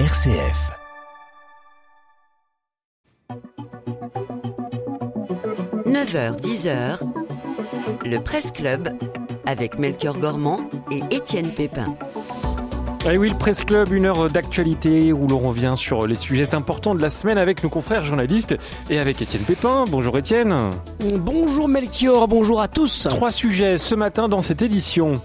RCF. « 9h, 10h, le Presse Club avec Melchior Gormand et Étienne Pépin. Eh oui, le Presse Club, une heure d'actualité où l'on revient sur les sujets importants de la semaine avec nos confrères journalistes et avec Étienne Pépin. Bonjour Étienne. Bonjour Melchior, bonjour à tous. Trois sujets ce matin dans cette édition.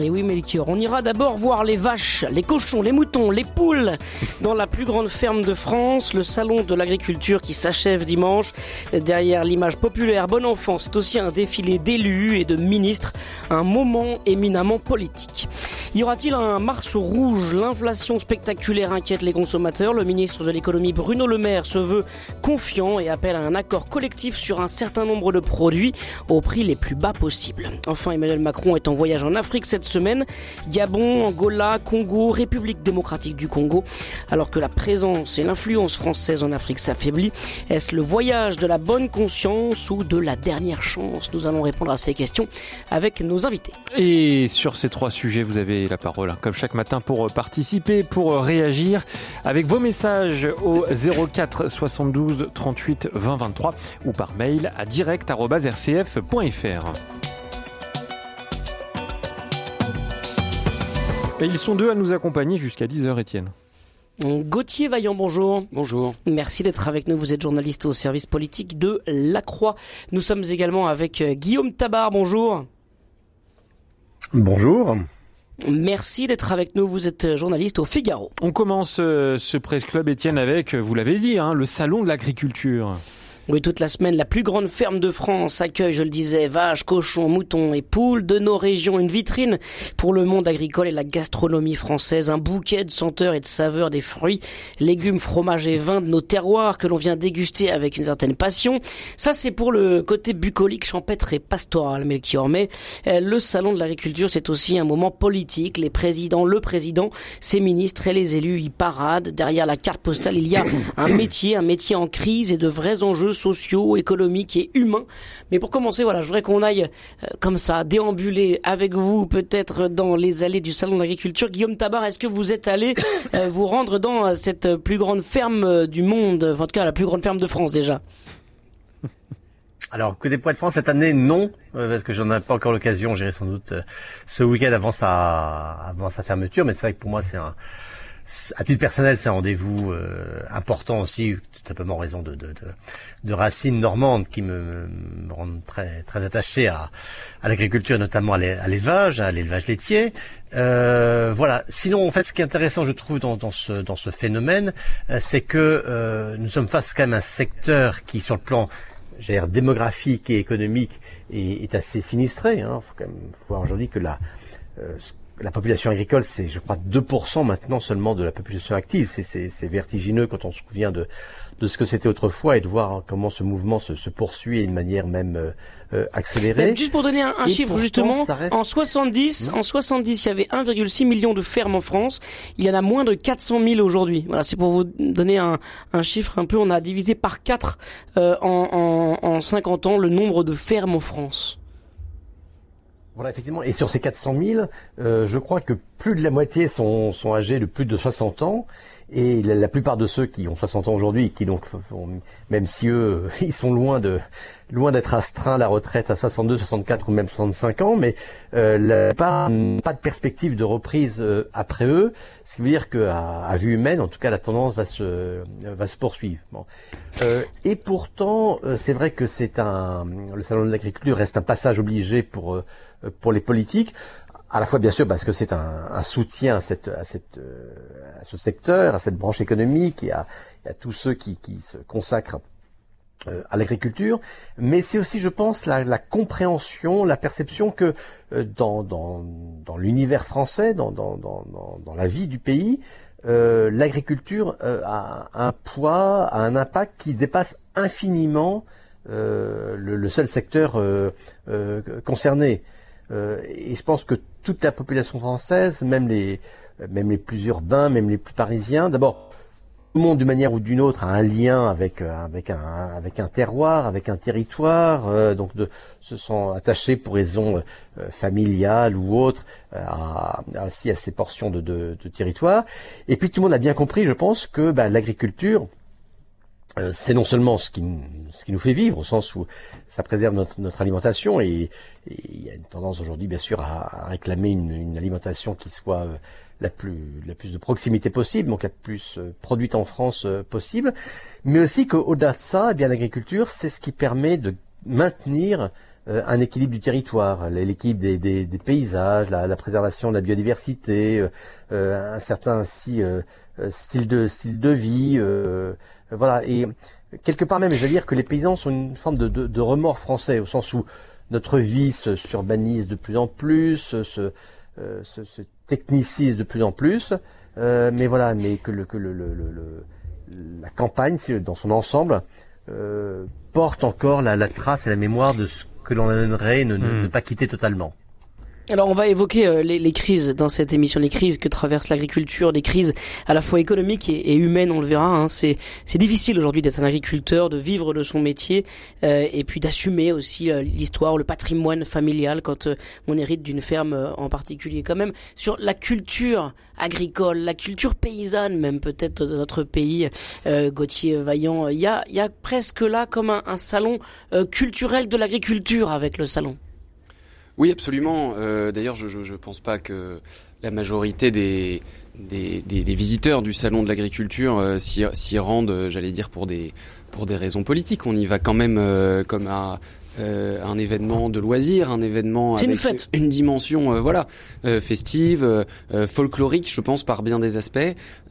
Et oui, Melchior, on ira d'abord voir les vaches, les cochons, les moutons, les poules dans la plus grande ferme de France, le salon de l'agriculture qui s'achève dimanche. Derrière l'image populaire Bon Enfant, c'est aussi un défilé d'élus et de ministres, un moment éminemment politique. Y aura-t-il un marceau rouge? L'inflation spectaculaire inquiète les consommateurs. Le ministre de l'économie Bruno Le Maire se veut confiant et appelle à un accord collectif sur un certain nombre de produits au prix les plus bas possibles. Enfin, Emmanuel Macron est en voyage en Afrique cette semaine. Gabon, Angola, Congo, République démocratique du Congo. Alors que la présence et l'influence française en Afrique s'affaiblit, est-ce le voyage de la bonne conscience ou de la dernière chance Nous allons répondre à ces questions avec nos invités. Et sur ces trois sujets, vous avez la parole, hein, comme chaque matin, pour participer, pour réagir avec vos messages au 04 72 38 20 23 ou par mail à direct.rcf.fr. Et ils sont deux à nous accompagner jusqu'à 10h, Étienne. Gauthier Vaillant, bonjour. Bonjour. Merci d'être avec nous. Vous êtes journaliste au service politique de La Croix. Nous sommes également avec euh, Guillaume Tabar, bonjour. Bonjour. Merci d'être avec nous. Vous êtes journaliste au Figaro. On commence euh, ce Presse Club, Étienne, avec, vous l'avez dit, hein, le salon de l'agriculture. Oui, toute la semaine, la plus grande ferme de France accueille, je le disais, vaches, cochons, moutons et poules de nos régions. Une vitrine pour le monde agricole et la gastronomie française. Un bouquet de senteurs et de saveurs des fruits, légumes, fromages et vins de nos terroirs que l'on vient déguster avec une certaine passion. Ça, c'est pour le côté bucolique, champêtre et pastoral. Mais euh, le salon de l'agriculture, c'est aussi un moment politique. Les présidents, le président, ses ministres et les élus y paradent. Derrière la carte postale, il y a un métier, un métier en crise et de vrais enjeux sociaux, économiques et humains. Mais pour commencer, voilà, je voudrais qu'on aille euh, comme ça, déambuler avec vous peut-être dans les allées du salon de l'agriculture. Guillaume Tabar, est-ce que vous êtes allé euh, vous rendre dans euh, cette plus grande ferme du monde, en tout cas la plus grande ferme de France déjà? Alors, côté Poids de France, cette année, non, parce que j'en ai pas encore l'occasion. J'irai sans doute ce week-end avant sa, avant sa fermeture, mais c'est vrai que pour moi, c'est un, à titre personnel, c'est un rendez-vous important aussi, tout simplement en raison de, de, racines normandes qui me, rendent très, très attaché à, l'agriculture, notamment à l'élevage, à l'élevage laitier. Euh, voilà. Sinon, en fait, ce qui est intéressant, je trouve, dans, dans ce, phénomène, euh, c'est que euh, nous sommes face quand même à un secteur qui, sur le plan démographique et économique, est, assez sinistré. Il hein. faut quand même voir aujourd'hui que la, la population agricole, c'est, je crois, 2% maintenant seulement de la population active. C'est vertigineux quand on se souvient de, de ce que c'était autrefois et de voir comment ce mouvement se, se poursuit d'une manière même euh, euh accélérée. juste pour donner un, un chiffre justement, en 70, mmh. en 70, il y avait 1,6 million de fermes en France. Il y en a moins de 400 000 aujourd'hui. Voilà, c'est pour vous donner un, un, chiffre un peu. On a divisé par 4 euh, en, en, en 50 ans le nombre de fermes en France. Voilà, effectivement. Et sur ces 400 000, euh, je crois que plus de la moitié sont, sont âgés de plus de 60 ans. Et la, la plupart de ceux qui ont 60 ans aujourd'hui, qui donc, même si eux, ils sont loin de loin d'être astreints à la retraite à 62, 64 ou même 65 ans, mais euh, pas pas de perspective de reprise euh, après eux, ce qui veut dire qu'à à vue humaine, en tout cas, la tendance va se va se poursuivre. Bon. Euh, et pourtant, euh, c'est vrai que c'est un le salon de l'agriculture reste un passage obligé pour euh, pour les politiques, à la fois bien sûr parce que c'est un, un, soutien à, cette, à, cette, euh, à, ce secteur, à cette branche économique et à, et à tous ceux qui, qui, se consacrent euh, à l'agriculture, mais c'est aussi, je pense, la, la, compréhension, la perception que euh, dans, dans, dans l'univers français, dans, dans, dans, la vie du pays, euh, l'agriculture a un poids, a un impact qui dépasse infiniment le, le, seul secteur concerné. Euh, et je pense que toute la population française, même les, plus urbains, même les plus parisiens, d'abord, le monde d'une manière ou d'une autre a un lien avec euh, un terroir, avec un territoire, euh, donc se sont attachés pour raisons euh, familiales ou autres à, aussi à ces portions de, territoire. Et puis tout le monde a bien compris, je pense, que bah, l'agriculture c'est non seulement ce qui, ce qui nous fait vivre, au sens où ça préserve notre, notre alimentation, et, il y a une tendance aujourd'hui, bien sûr, à, réclamer une, une, alimentation qui soit la plus la plus de proximité possible, donc la plus euh, produite en France euh, possible, mais aussi qu'au-delà de ça, eh bien l'agriculture, c'est ce qui permet de maintenir euh, un équilibre du territoire, l'équilibre des, des, des, paysages, la, la, préservation de la biodiversité, un certain si, style de style de vie, voilà. Et quelque part même, je veux dire que les paysans sont une forme de, de, de remords français, au sens où notre vie s'urbanise de plus en plus, se, euh, se, se, technicise de plus en plus, euh, mais voilà, mais que, le, que le, le, le la campagne, dans son ensemble, euh, porte encore la, la, trace et la mémoire de ce que l'on aimerait ne, ne, hmm. pas quitter totalement. Alors on va évoquer euh, les, les, crises dans cette émission, les crises que traverse l'agriculture, des crises à la fois économiques et, humaines, on le verra. Hein. C'est difficile aujourd'hui d'être un agriculteur, de vivre de son métier euh, et puis d'assumer aussi euh, l'histoire, le patrimoine familial quand euh, on hérite d'une ferme en particulier. Quand même sur la culture agricole, la culture paysanne même peut-être de notre pays, Gauthier Vaillant, il y a, y a presque là comme un, un salon culturel de l'agriculture avec le salon. Oui, absolument. Euh, D'ailleurs, je ne pense pas que la majorité des, des, des, des visiteurs du salon de l'agriculture euh, s'y rendent, euh, j'allais dire, pour des, pour des raisons politiques. On y va quand même euh, comme à euh, un événement de loisirs, un événement avec une, une dimension euh, voilà euh, festive, folklorique, je pense par bien des aspects.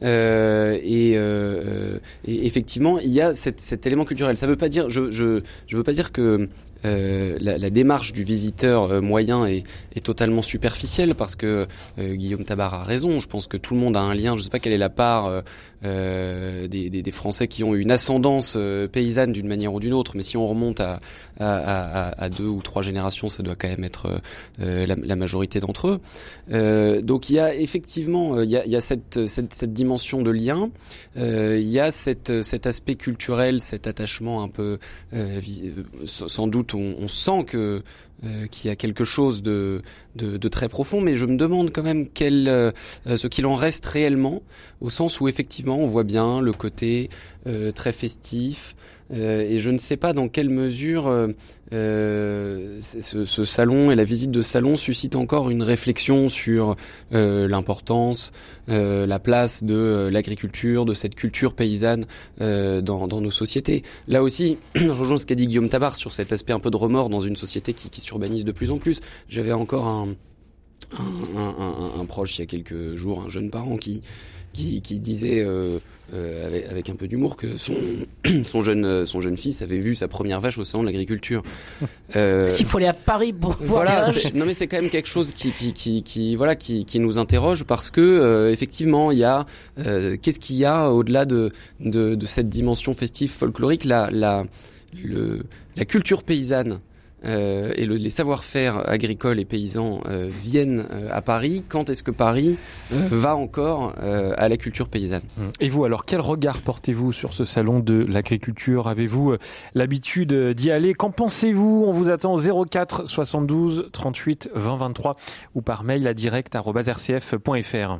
Et, et, effectivement, il y a cet, cet élément culturel. Ça veut pas dire, je je je veux pas dire que euh, la, la, démarche du visiteur euh, moyen est, est, totalement superficielle parce que euh, Guillaume Tabar a raison. Je pense que tout le monde a un lien. Je ne sais pas quelle est la part des, des, des, Français qui ont une ascendance paysanne d'une manière ou d'une autre, mais si on remonte à, à, à, à, deux ou trois générations, ça doit quand même être la, la, majorité d'entre eux. donc il y a effectivement il y a, il y a cette, cette, cette, dimension de lien. il y a cette, cet aspect culturel, cet attachement un peu sans doute on, sent que euh, qu'il y a quelque chose de, de, très profond, mais je me demande quand même quel, euh, ce qu'il en reste réellement, au sens où effectivement on voit bien le côté euh, très festif, euh, et je ne sais pas dans quelle mesure euh, euh, ce, ce, salon et la visite de salon suscite encore une réflexion sur l'importance, la place de l'agriculture, de cette culture paysanne dans, dans, nos sociétés. Là aussi, je rejoins ce qu'a dit Guillaume Tabar sur cet aspect un peu de remords dans une société qui, qui s'urbanise de plus en plus. J'avais encore un, un, proche il y a quelques jours, un jeune parent qui, qui, qui disait euh, avec, avec, un peu d'humour que son, son, jeune, son jeune fils avait vu sa première vache au salon de l'agriculture. Euh, S'il faut aller à Paris pour voilà, Non mais c'est quand même quelque chose qui, qui, qui, qui voilà, qui, qui, nous interroge parce que euh, effectivement il y a euh, qu'est-ce qu'il y a au-delà de, de, de, cette dimension festive folklorique, la, la, le, la culture paysanne euh, et le, les savoir-faire agricoles et paysans euh, viennent euh, à Paris, quand est-ce que Paris va encore à la culture paysanne? Mmh. Et vous, alors, quel regard portez-vous sur ce salon de l'agriculture? Avez-vous l'habitude d'y aller? Qu'en pensez-vous? On vous attend 04 72 38 20 23 ou par mail à direct.rcf.fr.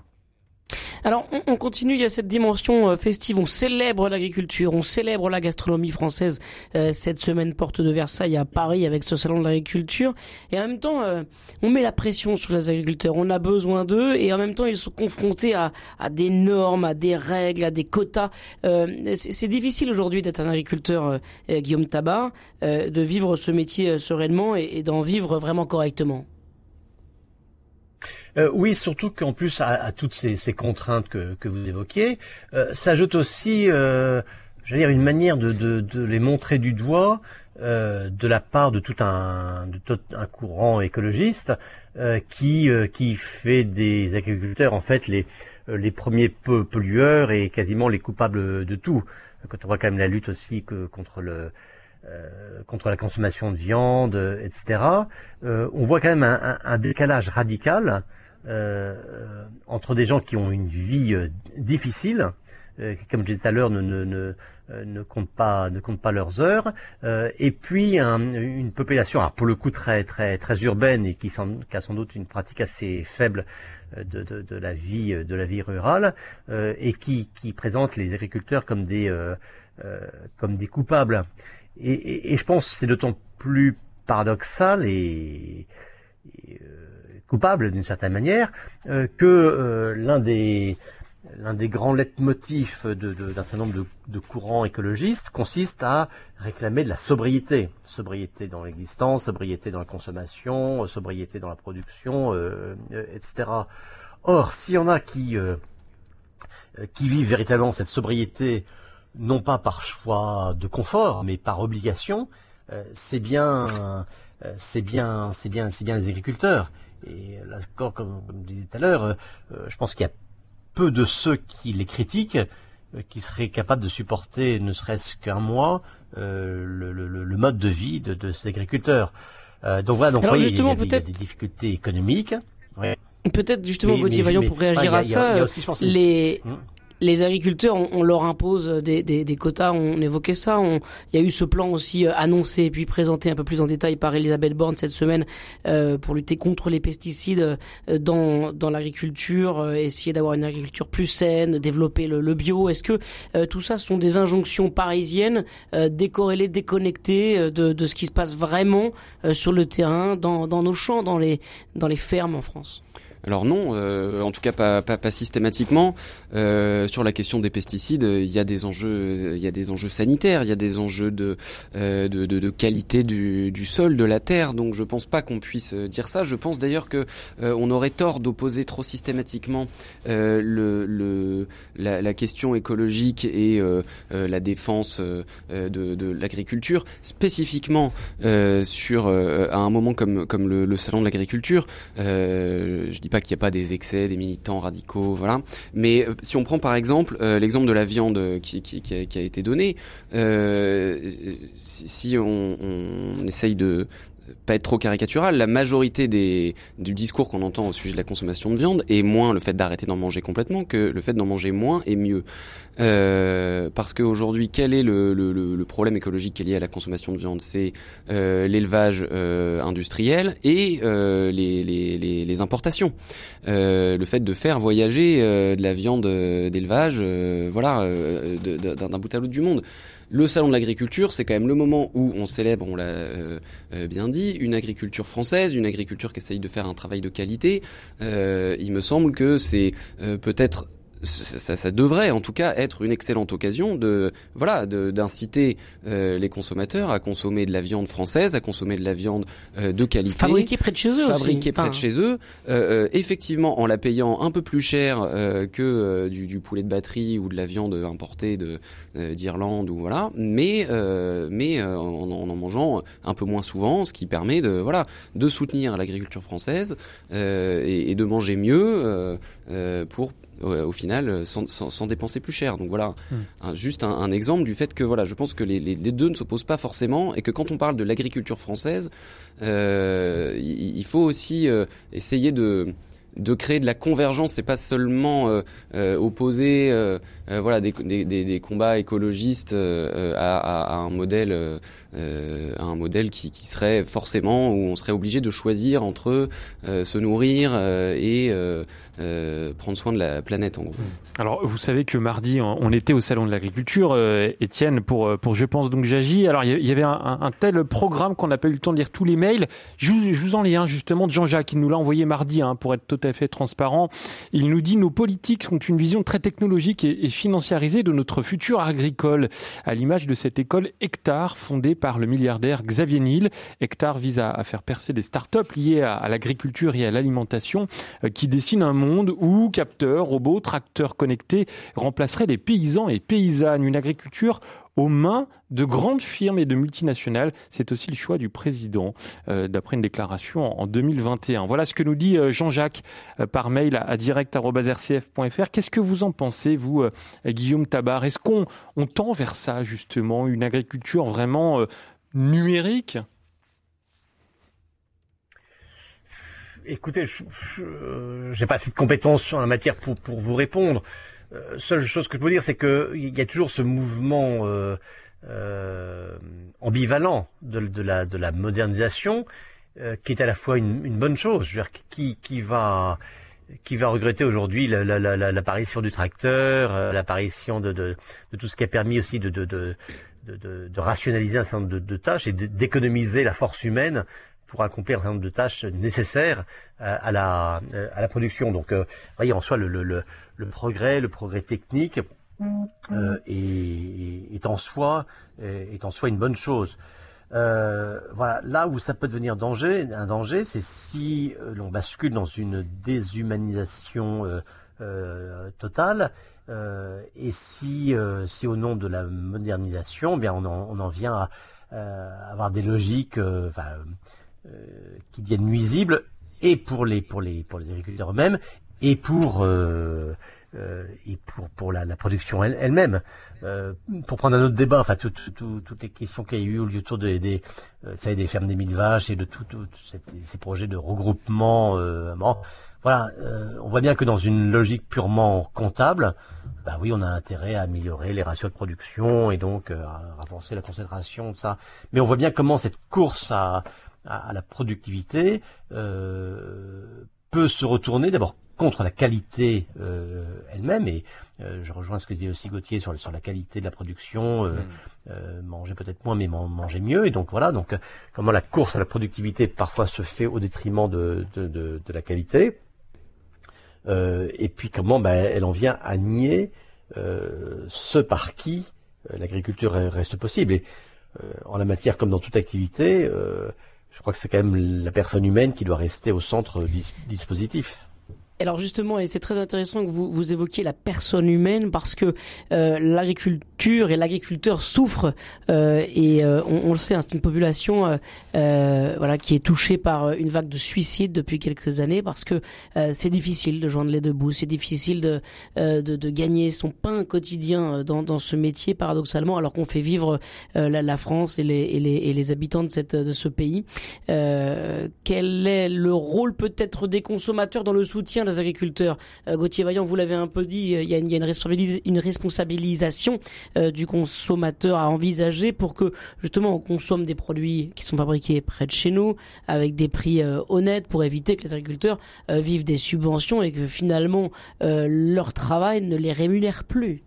Alors, on, continue, il y a cette dimension euh, festive, on célèbre l'agriculture, on célèbre la gastronomie française euh, cette semaine porte de Versailles à Paris avec ce salon de l'agriculture. Et en même temps, euh, on met la pression sur les agriculteurs, on a besoin d'eux et en même temps, ils sont confrontés à, des normes, à des règles, à des quotas. C'est difficile aujourd'hui d'être un agriculteur, Guillaume Tabar, de vivre ce métier sereinement et d'en vivre vraiment correctement. Euh, oui, surtout qu'en plus à, toutes ces, ces, contraintes que, que vous évoquiez, euh, s'ajoute aussi, euh, veux dire, une manière de, de, de les montrer du doigt euh, de la part de tout un, de tout un courant écologiste euh, qui, euh, qui fait des agriculteurs en fait les, les premiers pollueurs et quasiment les coupables de tout. Quand on voit quand même la lutte aussi que, contre le contre la consommation de viande, etc. on voit quand même un, un, un décalage radical euh, entre des gens qui ont une vie euh, difficile, comme je disais tout à l'heure, ne, ne, ne, ne comptent pas ne comptent pas leurs heures. et puis une population, alors pour le coup très très très urbaine et qui, qui a sans doute une pratique assez faible de, de, de, la vie de la vie rurale et qui, qui présente les agriculteurs comme des comme des coupables. Et, et, et je pense que c'est d'autant plus paradoxal et, et coupable d'une certaine manière, euh, que euh, l'un des l'un des grands leitmotifs d'un certain nombre de, de, courants écologistes consiste à réclamer de la sobriété. Sobriété dans l'existence, sobriété dans la consommation, sobriété dans la production, euh, etc. Or, s'il y en a qui, qui vivent véritablement cette sobriété, non pas par choix de confort, mais par obligation, c'est bien, c'est bien, c'est bien, c'est bien les agriculteurs. Et là encore, comme, comme je disais tout à l'heure, euh, je pense qu'il y a peu de ceux qui les critiquent euh, qui seraient capables de supporter, ne serait-ce qu'un mois, euh, le, le, le, mode de vie de, de ces agriculteurs. Euh, donc voilà, donc voyez, il, y a, il, y a, des difficultés économiques. Ouais. Peut-être justement, Gauthier Vaillant, pour réagir à ça, les, hum les agriculteurs, on, leur impose des, quotas, on évoquait ça. Il y a eu ce plan aussi euh, annoncé et puis présenté un peu plus en détail par Elisabeth Borne cette semaine euh, pour lutter contre les pesticides euh, dans, l'agriculture, essayer d'avoir une agriculture plus saine, développer le, bio. Est-ce que tout ça sont des injonctions parisiennes décorrélées, déconnectées de, de ce qui se passe vraiment sur le terrain, dans, dans nos champs, dans les, dans les fermes en France? Alors non, euh, en tout cas pas, systématiquement. Euh, sur la question des pesticides, il y a des enjeux, il y a des enjeux sanitaires, il y a des enjeux de, euh, qualité du, sol, de la terre. Donc je pense pas qu'on puisse dire ça. Je pense d'ailleurs que on aurait tort d'opposer trop systématiquement la, question écologique et la défense de, l'agriculture, spécifiquement sur à un moment comme, le, salon de l'agriculture. Pas qu'il n'y a pas des excès, des militants radicaux, voilà. Mais euh, si on prend par exemple euh, l'exemple de la viande qui, a, été donné, euh, si, on, on, essaye de pas être trop caricatural, la majorité des, du discours qu'on entend au sujet de la consommation de viande est moins le fait d'arrêter d'en manger complètement que le fait d'en manger moins et mieux. Euh, parce qu'aujourd'hui, quel est le, le, le, problème écologique qui est lié à la consommation de viande? C'est euh, l'élevage euh, industriel et euh, les, les, les, les, importations. Le fait de faire voyager de la viande d'élevage, voilà, d'un bout à l'autre du monde. Le salon de l'agriculture, c'est quand même le moment où on célèbre, on l'a euh, euh, bien dit, une agriculture française, une agriculture qui essaye de faire un travail de qualité. Euh, il me semble que c'est peut-être ça, ça, devrait en tout cas être une excellente occasion de voilà d'inciter euh, les consommateurs à consommer de la viande française, à consommer de la viande euh, de qualité, fabriquée près de chez eux, fabriquée près de chez eux, euh, effectivement en la payant un peu plus cher que du, du, poulet de batterie ou de la viande importée de d'Irlande ou voilà, mais mais en, en, en mangeant un peu moins souvent, ce qui permet de voilà de soutenir l'agriculture française et, et, de manger mieux pour au final euh, sans, sans, sans, dépenser plus cher. Donc voilà, hmm. juste un, un, exemple du fait que voilà, je pense que les, les, les deux ne s'opposent pas forcément et que quand on parle de l'agriculture française, euh, il, il, faut aussi euh, essayer de de créer de la convergence, c'est pas seulement euh, euh, opposer euh, euh voilà des, des, des, combats écologistes euh, à, à, un modèle à un modèle qui, serait forcément où on serait obligé de choisir entre se nourrir et prendre soin de la planète en gros. Alors vous savez que mardi on était au salon de l'agriculture, Étienne pour pour je pense donc j'agis. Alors il y avait un, tel programme qu'on n'a pas eu le temps de lire tous les mails. Je vous, je en lis un justement de Jean-Jacques qui nous l'a envoyé mardi hein, pour être totalement fait transparent. Il nous dit nos politiques ont une vision très technologique et, financiarisée de notre futur agricole, à l'image de cette école Hectare fondée par le milliardaire Xavier Niel. Hectare vise à, faire percer des start-up liées à, l'agriculture et à l'alimentation euh, qui dessinent un monde où capteurs, robots, tracteurs connectés remplaceraient les paysans et paysannes. Une agriculture aux mains de grandes firmes et de multinationales. C'est aussi le choix du président, euh, d'après une déclaration en, 2021. Voilà ce que nous dit euh, Jean-Jacques euh, par mail à, à direct.rcf.fr. Qu'est-ce que vous en pensez, vous, Guillaume Tabar? Est-ce qu'on on tend vers ça, justement, une agriculture vraiment numérique? Écoutez, je n'ai pas assez de compétences sur la matière pour vous répondre. Seule chose que je peux dire, c'est que il y a toujours ce mouvement ambivalent de, la, de la modernisation qui est à la fois une, une bonne chose, je veux dire, qui, qui va qui va regretter aujourd'hui l'apparition du tracteur, l'apparition de, de, de, tout ce qui a permis aussi de, de, de, de rationaliser un certain nombre de, tâches et d'économiser la force humaine pour accomplir un certain nombre de tâches nécessaires à, la, à la production. Donc, euh, voyez, en soi, le, le, le, progrès, le progrès technique euh, est, en soi une bonne chose. Euh, voilà, là où ça peut devenir un danger, c'est si euh, l'on bascule dans une déshumanisation totale et si, si au nom de la modernisation, eh on en, vient à avoir des logiques, qui deviennent nuisibles et pour les agriculteurs eux-mêmes et pour et pour pour la, la production elle-même. Euh, pour prendre un autre débat, enfin tout, tout, toutes les questions qu'il y a eu autour des, des, euh, ça des fermes des mille vaches et de tout, ces projets de regroupement. Euh, bon, voilà, euh, on voit bien que dans une logique purement comptable, bah oui, on a intérêt à améliorer les ratios de production et donc à renforcer la concentration de ça. Mais on voit bien comment cette course à, à, la productivité peut se retourner d'abord contre la qualité euh, elle-même et euh, je rejoins ce que disait aussi Gauthier sur, sur la qualité de la production euh, mm. manger peut-être moins mais manger mieux et donc voilà donc comment la course à la productivité parfois se fait au détriment de, de, de, de la qualité et puis comment ben, elle en vient à nier ce par qui l'agriculture reste possible et en la matière comme dans toute activité je crois que c'est quand même la personne humaine qui doit rester au centre du dispositif. Alors justement, et c'est très intéressant que vous, vous évoquiez la personne humaine parce que euh, l'agriculture et l'agriculteur souffrent euh, et euh, on, le sait, hein, c'est une population voilà qui est touchée par une vague de suicides depuis quelques années parce que c'est difficile de joindre les deux bouts, c'est difficile de, de, de gagner son pain quotidien dans, dans ce métier paradoxalement alors qu'on fait vivre la, la, France et les, et les, et les habitants de cette de ce pays. quel est le rôle peut-être des consommateurs dans le soutien des agriculteurs. Euh, Gauthier Vaillant, vous l'avez un peu dit, il y a une, responsabilisation euh, du consommateur à envisager pour que justement on consomme des produits qui sont fabriqués près de chez nous avec des prix euh, honnêtes pour éviter que les agriculteurs vivent des subventions et que finalement leur travail ne les rémunère plus.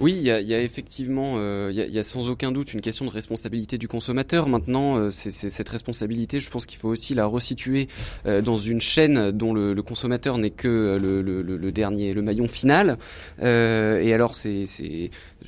Oui, il y a, effectivement, euh, il, y a, sans aucun doute une question de responsabilité du consommateur. Maintenant, euh, c'est, cette responsabilité, je pense qu'il faut aussi la resituer euh, dans une chaîne dont le, consommateur n'est que le, dernier, le maillon final. et alors, c'est,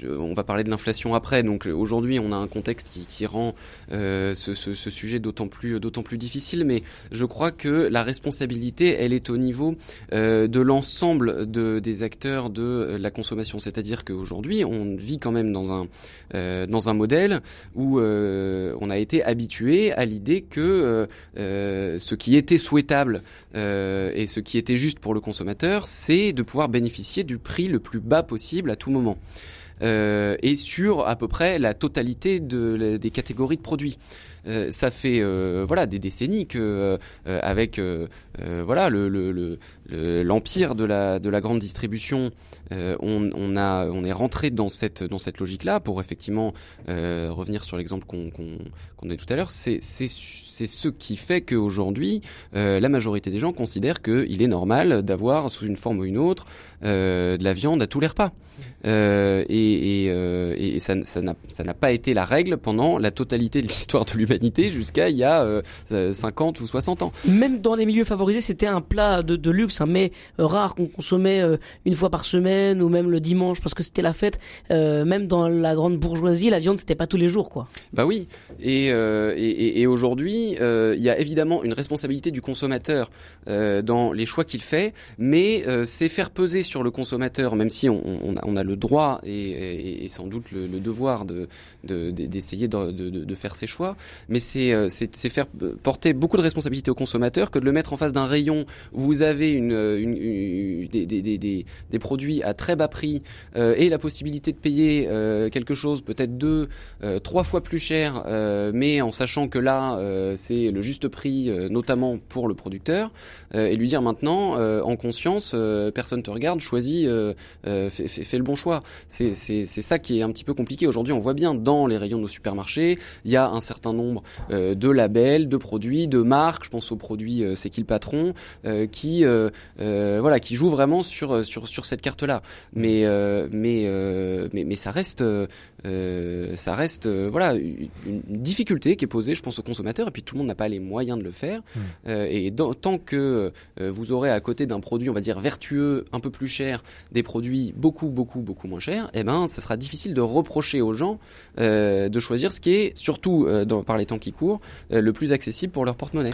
on va parler de l'inflation après. Donc aujourd'hui, on a un contexte qui, rend ce, ce, sujet d'autant plus, difficile. Mais je crois que la responsabilité, elle est au niveau de l'ensemble de, des acteurs de la consommation. C'est-à-dire qu'aujourd'hui aujourd'hui, on vit quand même dans un euh, modèle où euh, on a été habitué à l'idée que euh, ce qui était souhaitable et ce qui était juste pour le consommateur, c'est de pouvoir bénéficier du prix le plus bas possible à tout moment. Et sur à peu près la totalité de, des catégories de produits. ça fait voilà des décennies que avec voilà le l'empire de la de la grande distribution euh, on, est rentré dans cette, dans cette logique-là pour effectivement euh, revenir sur l'exemple qu'on qu'on a tout à l'heure. C'est ce qui fait qu'aujourd'hui, euh, la majorité des gens considèrent qu'il est normal d'avoir, sous une forme ou une autre, euh, de la viande à tous les repas. Euh, et, et, euh, et, ça n'a pas été la règle pendant la totalité de l'histoire de l'humanité jusqu'à il y a 50 ou 60 ans. Même dans les milieux favorisés, c'était un plat de, de luxe, un mets rare qu'on consommait une fois par semaine ou même le dimanche parce que c'était la fête. Même dans la grande bourgeoisie, la viande c'était pas tous les jours quoi. Bah oui. Et, et, et aujourd'hui, euh, il y a évidemment une responsabilité du consommateur euh, dans les choix qu'il fait, mais euh, c'est faire peser sur le consommateur, même si on, a, le droit et, sans doute le, devoir de d'essayer de, de, faire ses choix, mais c'est faire porter beaucoup de responsabilités aux consommateurs que de le mettre en face d'un rayon. Où vous avez une, des, des, produits à très bas prix et la possibilité de payer quelque chose peut-être deux, trois fois plus cher, mais en sachant que là c'est le juste prix, notamment pour le producteur, et lui dire maintenant en conscience, personne te regarde, choisis, fais, le bon choix. C'est ça qui est un petit peu compliqué. Aujourd'hui, on voit bien dans les rayons de nos supermarchés, il y a un certain nombre euh, de labels, de produits, de marques. Je pense aux produits euh, C'est qui le patron euh, qui voilà qui jouent vraiment sur cette mais, mais mais ça reste ça reste voilà une, difficulté qui est posée, je pense, aux consommateurs. Et puis tout le monde n'a pas les moyens de le faire. Mmh. et tant que vous aurez à côté d'un produit, on va dire vertueux, un peu plus cher, des produits beaucoup beaucoup beaucoup moins chers, eh ben ça sera difficile de reprocher aux gens euh, de choisir ce qui est, surtout euh, dans, par les temps qui courent, euh, le plus accessible pour leur porte-monnaie.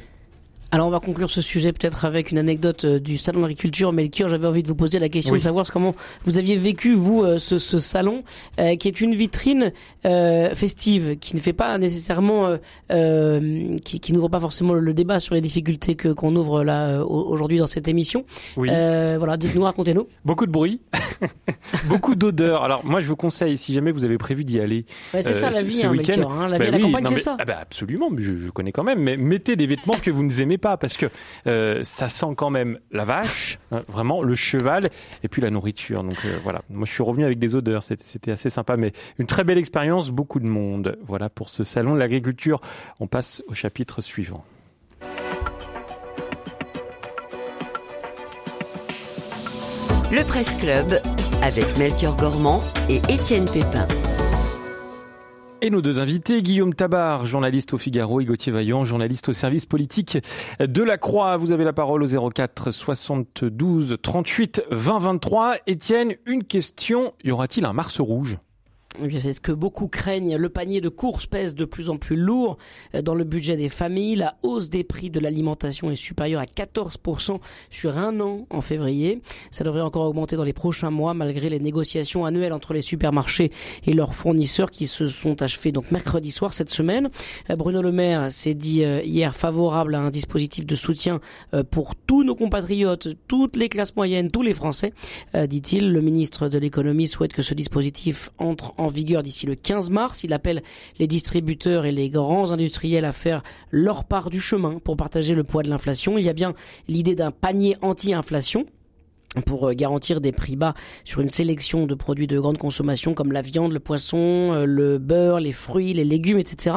Alors on va conclure ce sujet peut-être avec une anecdote euh, du salon d'agriculture. Melchior, j'avais envie de vous poser la question de savoir comment vous aviez vécu vous euh, ce, ce, salon, euh, qui est une vitrine festive, qui ne fait pas nécessairement, qui, qui n'ouvre pas forcément le débat sur les difficultés que qu'on ouvre là aujourd'hui dans cette émission. Oui. voilà, dites-nous, racontez-nous. Beaucoup de bruit, beaucoup d'odeurs. Alors moi je vous conseille, si jamais vous avez prévu d'y aller, ouais, c'est ça la vie, hein, Melchior, hein, la vie à la campagne, c'est ça. Ah bah, absolument, je, je connais quand même. Mais mettez des vêtements que vous ne aimez pas parce que euh, ça sent quand même la vache, hein, vraiment le cheval et puis la nourriture. Donc euh, voilà, moi je suis revenu avec des odeurs, c'était assez sympa, mais une très belle expérience, beaucoup de monde. Voilà pour ce salon de l'agriculture. On passe au chapitre suivant. Le Presse Club avec Melchior Gormand et Étienne Pépin. Et nos deux invités, Guillaume Tabar, journaliste au Figaro, et Gauthier Vaillant, journaliste au service politique de la Croix. Vous avez la parole au 04 72 38 20 23. Étienne, une question, y aura-t-il un Mars rouge? C'est ce que beaucoup craignent. Le panier de courses pèse de plus en plus lourd euh, dans le budget des familles. La hausse des prix de l'alimentation est supérieure à 14% sur un an en février. Ça devrait encore augmenter dans les prochains mois malgré les négociations annuelles entre les supermarchés et leurs fournisseurs qui se sont achevées donc mercredi soir cette semaine. Euh, Bruno Le Maire s'est dit euh, hier favorable à un dispositif de soutien pour tous nos compatriotes, toutes les classes moyennes, tous les Français, dit-il. Le ministre de l'économie souhaite que ce dispositif entre en en vigueur d'ici le 15 mars. Il appelle les distributeurs et les grands industriels à faire leur part du chemin pour partager le poids de l'inflation. Il y a bien l'idée d'un panier anti-inflation pour euh, garantir des prix bas sur une sélection de produits de grande consommation comme la viande, le poisson, euh, le beurre, les fruits, les légumes, etc.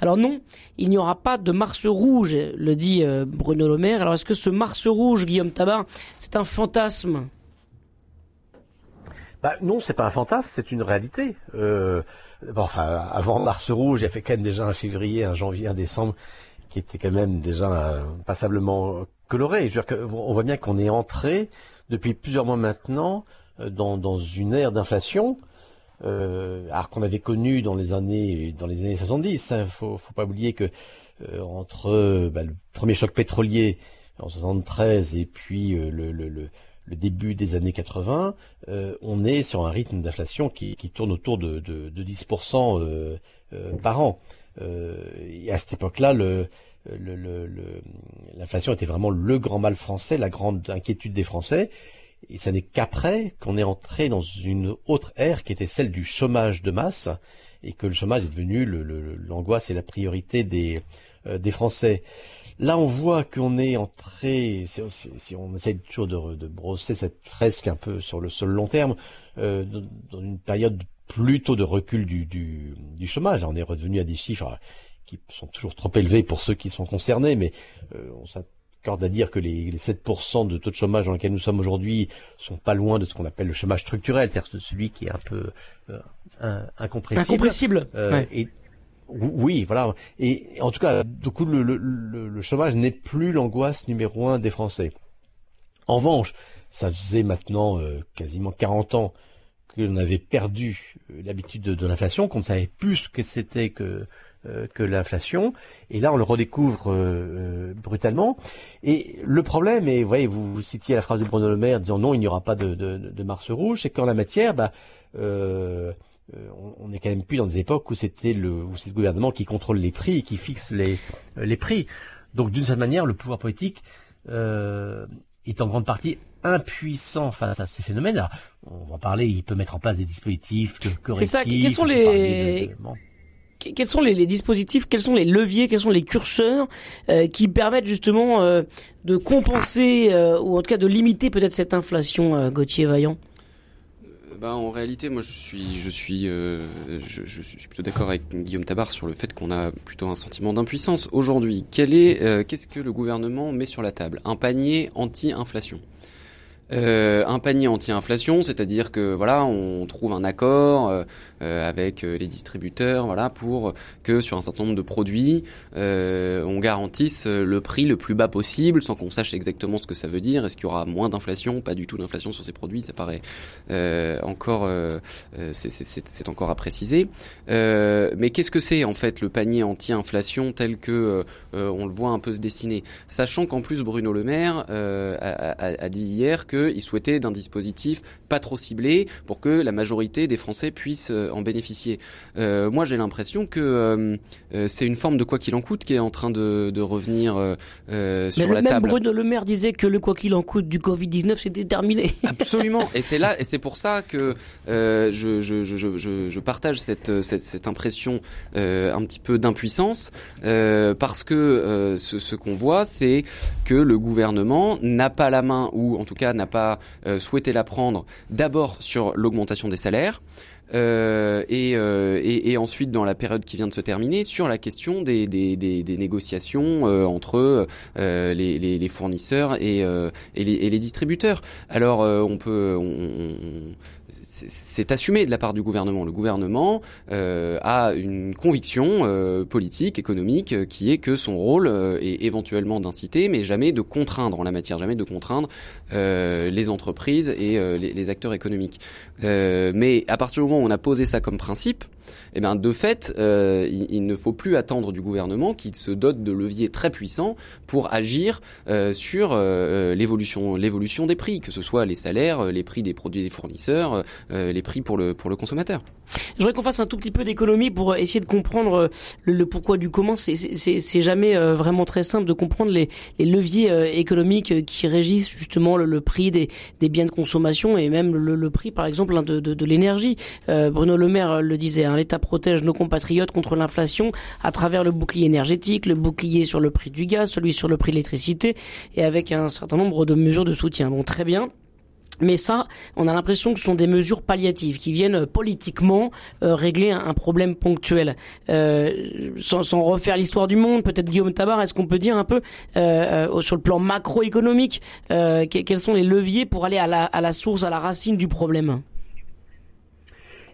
Alors non, il n'y aura pas de mars rouge, le dit euh, Bruno Le Maire. Alors est-ce que ce mars rouge, Guillaume Tabar, c'est un fantasme? Bah, non, c'est pas un fantasme, c'est une réalité. Euh, enfin, avant Mars Rouge, il y a fait quand même déjà un février, un janvier, un décembre, qui était quand même déjà euh, passablement coloré. Je veux dire on voit bien qu'on est entré depuis plusieurs mois maintenant euh, dans, dans une ère d'inflation, euh, alors qu'on avait connu dans les années dans les années 70. Il faut, faut pas oublier que euh, entre bah, le premier choc pétrolier en 73 et puis le, le, le le début des années 80, euh, on est sur un rythme d'inflation qui, tourne autour de, 10% euh, euh, par an. et à cette époque-là, l'inflation était vraiment le grand mal français, la grande inquiétude des Français. Et ça n'est qu'après qu'on est entré dans une autre ère qui était celle du chômage de masse et que le chômage est devenu l'angoisse et la priorité des, des Français. Là, on voit qu'on est entré, si, on essaie toujours de, brosser cette fresque un peu sur le, seul long terme, euh, dans une période plutôt de recul du, du, chômage. On est revenu à des chiffres qui sont toujours trop élevés pour ceux qui sont concernés, mais euh, on s'accorde à dire que les, 7% de taux de chômage dans lequel nous sommes aujourd'hui sont pas loin de ce qu'on appelle le chômage structurel, c'est-à-dire celui qui est un peu euh, incompressible. Incompressible. Oui, voilà. Et en tout cas, du coup, le, le, chômage n'est plus l'angoisse numéro un des Français. En revanche, ça faisait maintenant euh, quasiment 40 ans que l'on avait perdu euh, l'habitude de, l'inflation, qu'on ne savait plus ce que c'était que euh, que l'inflation. Et là, on le redécouvre brutalement. Et le problème, et vous voyez, vous, citiez la phrase de Bruno Le Maire disant non, il n'y aura pas de, de, de Mars rouge, c'est qu'en la matière, bah, on n'est quand même plus dans des époques où c'était le, où le gouvernement qui contrôle les prix et qui fixe les, les prix. Donc d'une certaine manière, le pouvoir politique est en grande partie impuissant face à ces phénomènes. on va en parler, il peut mettre en place des dispositifs correctifs. C'est ça, quels sont les... Quels sont les, dispositifs, quels sont les leviers, quels sont les curseurs euh, qui permettent justement euh, de compenser euh, ou en tout cas de limiter peut-être cette inflation, Gauthier Vaillant? Bah, en réalité, moi, je suis, je suis, je, je, suis plutôt d'accord avec Guillaume Tabar sur le fait qu'on a plutôt un sentiment d'impuissance aujourd'hui. Est, qu'est-ce que le gouvernement met sur la table? Un panier anti-inflation. Euh, un panier anti-inflation, c'est-à-dire que voilà, on trouve un accord euh, euh, avec les distributeurs, voilà, pour que sur un certain nombre de produits, on garantisse le prix le plus bas possible, sans qu'on sache exactement ce que ça veut dire. Est-ce qu'il y aura moins d'inflation, pas du tout d'inflation sur ces produits? Ça paraît encore, c'est encore à préciser. mais qu'est-ce que c'est en fait le panier anti-inflation tel que on le voit un peu se dessiner, sachant qu'en plus Bruno Le Maire a dit hier que il souhaitait d'un dispositif pas trop ciblé pour que la majorité des Français puissent euh, en bénéficier. Euh, moi, j'ai l'impression que euh, c'est une forme de quoi qu'il en coûte qui est en train de, de revenir sur la même table. Bruno Le Maire disait que le quoi qu'il en coûte du Covid-19 c'était terminé. Absolument. Et c'est là, et c'est pour ça que je, je, je, je, je partage cette, cette, cette impression un petit peu d'impuissance parce que ce, ce qu'on voit, c'est que le gouvernement n'a pas la main ou en tout cas n'a pas euh, souhaité la prendre d'abord sur l'augmentation des salaires. Euh, euh, et, et, ensuite dans la période qui vient de se terminer sur la question des, des, des, négociations entre les, les, fournisseurs et, et, les, et les distributeurs. Alors on peut on, c'est assumé de la part du gouvernement. Le gouvernement euh, a une conviction euh, politique, économique, euh, qui est que son rôle est éventuellement d'inciter, mais jamais de contraindre en la matière, jamais de contraindre les entreprises et les, les, acteurs économiques. mais à partir du moment où on a posé ça comme principe, eh bien, de fait, euh, il, ne faut plus attendre du gouvernement qu'il se dote de leviers très puissants pour agir euh, sur euh, l'évolution, l'évolution des prix, que ce soit les salaires, les prix des produits des fournisseurs, les prix pour le pour le consommateur. Je voudrais qu'on fasse un tout petit peu d'économie pour essayer de comprendre le, pourquoi du comment. C'est, jamais vraiment très simple de comprendre les, les leviers économiques qui régissent justement le, prix des, des biens de consommation et même le, prix, par exemple, hein, de, de, de l'énergie. Bruno Le Maire le disait, hein, l'État protège nos compatriotes contre l'inflation à travers le bouclier énergétique, le bouclier sur le prix du gaz, celui sur le prix de l'électricité et avec un certain nombre de mesures de soutien. Bon, très bien. Mais ça, on a l'impression que ce sont des mesures palliatives qui viennent euh, politiquement euh, régler un, problème ponctuel. Euh, sans, refaire l'histoire du monde, peut-être Guillaume Tabar, est-ce qu'on peut dire un peu sur le plan macroéconomique quels sont les leviers pour aller à la source, à la racine du problème?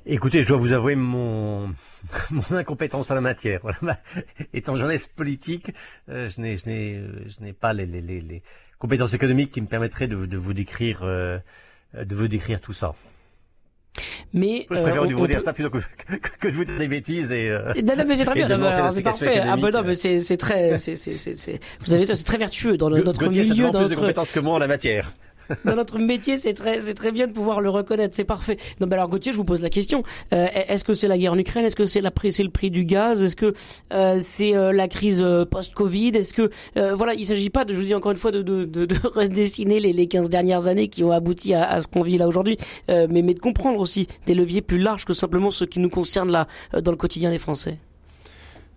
Écoutez, je dois vous avouer mon, mon incompétence en la matière. Voilà. Étant journaliste politique, euh, je n'ai, je n'ai, euh, je n'ai pas les, les, les, compétences économiques qui me permettraient de, de vous décrire, euh, de vous décrire tout ça. Mais je préfère vous dire ça plutôt que, que, je vous dise des bêtises et. Euh, non, non, mais c'est très bien. c'est parfait. Ah ben non, mais c'est c'est très, c'est c'est c'est vous avez c'est très vertueux dans notre Gauthier, milieu. Dans plus de compétences que moi en la matière dans notre métier, c'est très, c'est très bien de pouvoir le reconnaître. C'est parfait. Non, mais alors Gauthier, je vous pose la question. Euh, est-ce que c'est la guerre en Ukraine? Est-ce que c'est la le prix du gaz? Est-ce que euh, c'est euh, la crise post-Covid? Est-ce que voilà, il s'agit pas de, je vous dis encore une fois, de, de, de, de redessiner les, les 15 dernières années qui ont abouti à, à ce qu'on vit là aujourd'hui, mais, mais de comprendre aussi des leviers plus larges que simplement ceux qui nous concernent là dans le quotidien des Français.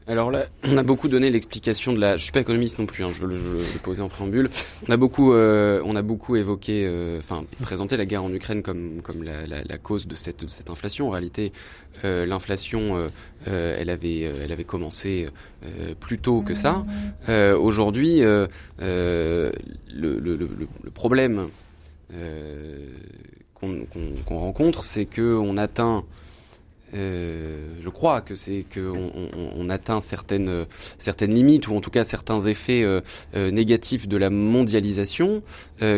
Alors là, on a beaucoup donné l'explication de la. Je suis pas économiste non plus, hein, je, le, je posé en préambule. On a beaucoup, euh, on a beaucoup évoqué, euh, enfin présenté la guerre en Ukraine comme comme la, la, cause de cette, cette inflation. En réalité, euh, l'inflation, elle avait elle avait commencé plus tôt que ça. Aujourd'hui, le, problème qu'on rencontre, c'est que on atteint euh, je crois que c'est qu'on on, atteint certaines certaines limites ou en tout cas certains effets euh, euh, négatifs de la mondialisation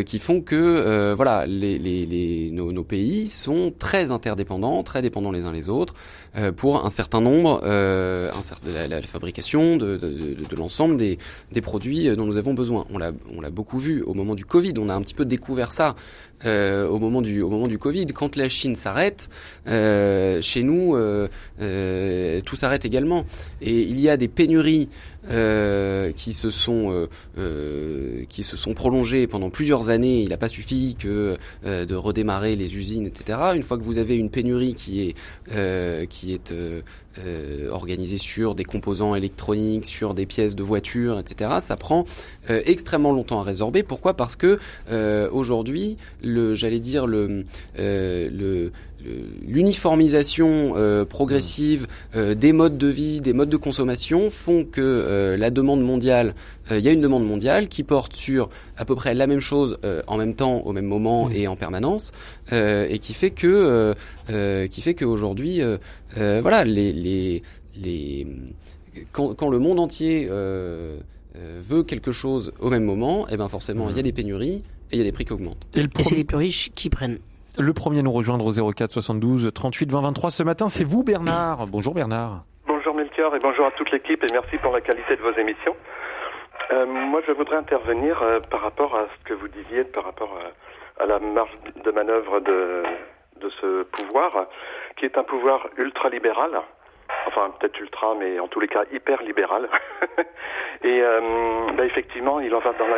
qui font que voilà les, les, les nos, nos, pays sont très interdépendants, très dépendants les uns les autres pour un certain nombre, un certain, la, la, fabrication de, de, de, de l'ensemble des, des produits dont nous avons besoin. On l'a on l'a beaucoup vu au moment du Covid. On a un petit peu découvert ça au moment du au moment du Covid. Quand la Chine s'arrête, chez nous nous, tout s'arrête également. Et il y a des pénuries euh, qui se sont euh, euh, qui se sont prolongés pendant plusieurs années. Il n'a pas suffi que de redémarrer les usines, etc. Une fois que vous avez une pénurie qui est qui est organisée sur des composants électroniques, sur des pièces de voitures, etc. Ça prend extrêmement longtemps à résorber. Pourquoi? Parce que aujourd'hui, le j'allais dire le le l'uniformisation euh, progressive euh, des modes de vie, des modes de consommation font que euh, la demande mondiale, il y a une demande mondiale qui porte sur à peu près la même chose en même temps, au même moment et en permanence, et qui fait que qui fait qu'aujourd'hui, voilà, les les, les quand, quand le monde entier veut quelque chose au même moment, et eh ben forcément il y a des pénuries et il y a des prix qui augmentent. Et, et c'est les plus riches qui prennent. Le premier à nous rejoindre au 04 72 38 20 23 ce matin, c'est vous Bernard. Bonjour Bernard. Bonjour Melchior et bonjour à toute l'équipe et merci pour la qualité de vos émissions. Euh, moi je voudrais intervenir euh, par rapport à ce que vous disiez, par rapport à, la marge de manœuvre de, de ce pouvoir, qui est un pouvoir ultra-libéral enfin peut-être ultra, mais en tous les cas hyper libéral. et euh, bah, effectivement, il en va dans la,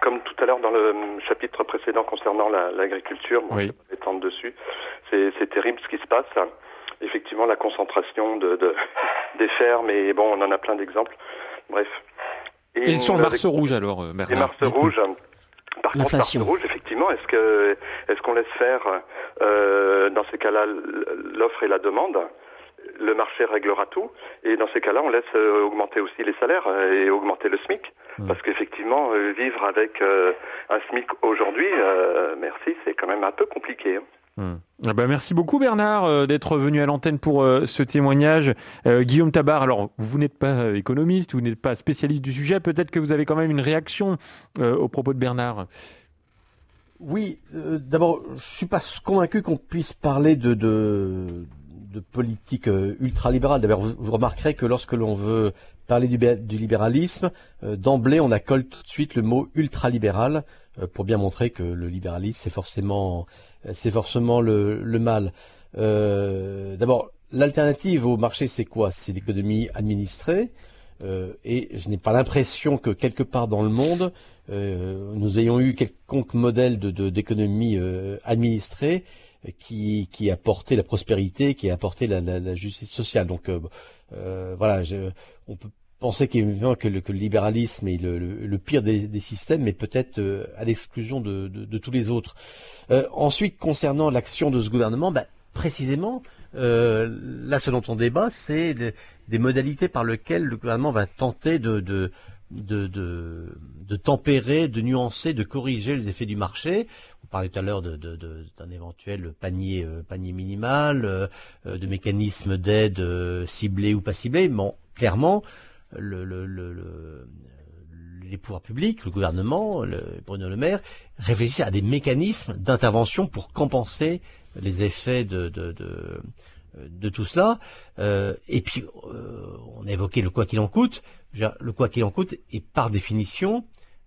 comme tout à l'heure dans le chapitre précédent concernant l'agriculture, la, oui. étant dessus, c'est terrible ce qui se passe. Effectivement, la concentration de, de des fermes, et bon, on en a plein d'exemples. Bref. Et, sur le Mars rouge alors, Bernard Les Mars rouges. Par contre, Mars rouge, effectivement, est-ce que est-ce qu'on laisse faire euh, dans ces cas-là l'offre et la demande? Le marché réglera tout. Et dans ces cas-là, on laisse euh, augmenter aussi les salaires euh, et augmenter le SMIC. Mmh. Parce qu'effectivement, euh, vivre avec un SMIC aujourd'hui, merci, c'est quand même un peu compliqué. Hein. Mmh. Ah bah merci beaucoup Bernard d'être venu à l'antenne pour ce témoignage. Guillaume Tabar, alors vous n'êtes pas économiste, vous n'êtes pas spécialiste du sujet, peut-être que vous avez quand même une réaction au propos de Bernard. Oui, d'abord, je suis pas convaincu qu'on puisse parler de, de de politique euh, ultralibérale. D'ailleurs, vous, remarquerez que lorsque l'on veut parler du, libéralisme, euh, d'emblée, on accole tout de suite le mot ultralibéral euh, pour bien montrer que le libéralisme, c'est forcément, c'est forcément le, mal. D'abord, l'alternative au marché, c'est quoi? C'est l'économie administrée. et je n'ai pas l'impression que quelque part dans le monde, nous ayons eu quelconque modèle de d'économie administrée qui, qui a porté la prospérité, qui a apporté la, justice sociale. Donc euh, euh voilà, on peut penser que, que, le, que le libéralisme est le, le, pire des, des, systèmes, mais peut-être euh, à l'exclusion de, de, de, tous les autres. Euh, ensuite, concernant l'action de ce gouvernement, bah, précisément, euh, là, ce dont on débat, c'est des modalités par lesquelles le gouvernement va tenter de, de, de, de, tempérer, de nuancer, de corriger les effets du marché parlait tout à l'heure d'un de, de, éventuel panier, euh, panier minimal, euh, euh, de mécanismes d'aide ciblés ou pas ciblés. Bon, clairement, le, le, le, les pouvoirs publics, le gouvernement, Bruno Le Maire, réfléchissent à des mécanismes d'intervention pour compenser les effets de, de, de, de tout cela. et puis, on a évoqué le quoi qu'il en coûte. Le quoi qu'il en coûte est par définition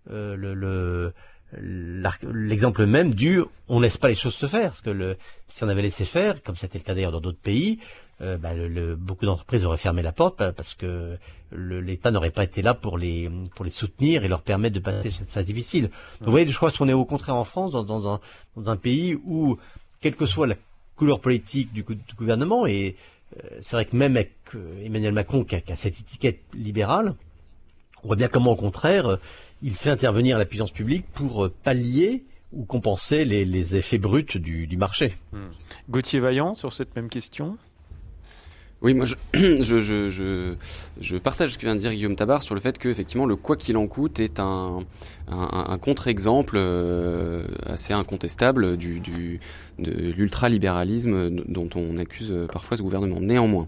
le, le l'exemple même du on laisse pas les choses se faire parce que le, si on avait laissé faire comme c'était le cas d'ailleurs dans d'autres pays euh, bah, beaucoup d'entreprises auraient fermé la porte parce que l'État n'aurait pas été là pour les pour les soutenir et leur permettre de passer cette phase difficile. Donc, vous voyez, je crois qu'on est au contraire en France dans, un, dans un pays où quelle que soit la couleur politique du, gouvernement et euh, c'est vrai que même avec euh, Emmanuel Macron qui a, cette étiquette libérale, on voit bien comment au contraire il fait intervenir la puissance publique pour euh, pallier ou compenser les, effets bruts du, marché. Hmm. Gauthier Vaillant, sur cette même question oui, moi je, je, je, partage ce que vient de dire Guillaume Tabar sur le fait que effectivement le quoi qu'il en coûte est un, un, contre-exemple euh, assez incontestable du, du de l'ultralibéralisme dont on accuse parfois ce gouvernement. Néanmoins,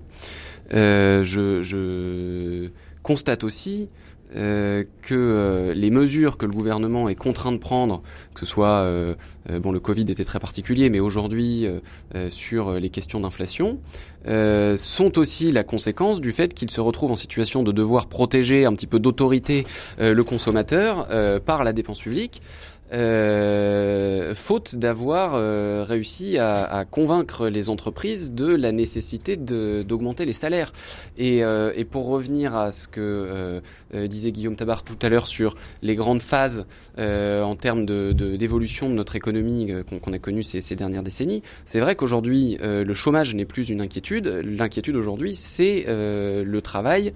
euh, je, constate aussi euh, que euh, les mesures que le gouvernement est contraint de prendre, que ce soit euh, bon le Covid était très particulier, mais aujourd'hui sur les questions d'inflation, sont aussi la conséquence du fait qu'il se retrouve en situation de devoir protéger un petit peu d'autorité le consommateur par la dépense publique. Euh, faute d'avoir euh, réussi à, à, convaincre les entreprises de la nécessité d'augmenter les salaires. Et, euh, et, pour revenir à ce que euh, disait Guillaume Tabar tout à l'heure sur les grandes phases en termes d'évolution de, de, notre économie qu'on a connu ces, ces, dernières décennies, c'est vrai qu'aujourd'hui le chômage n'est plus une inquiétude. L'inquiétude aujourd'hui, c'est le travail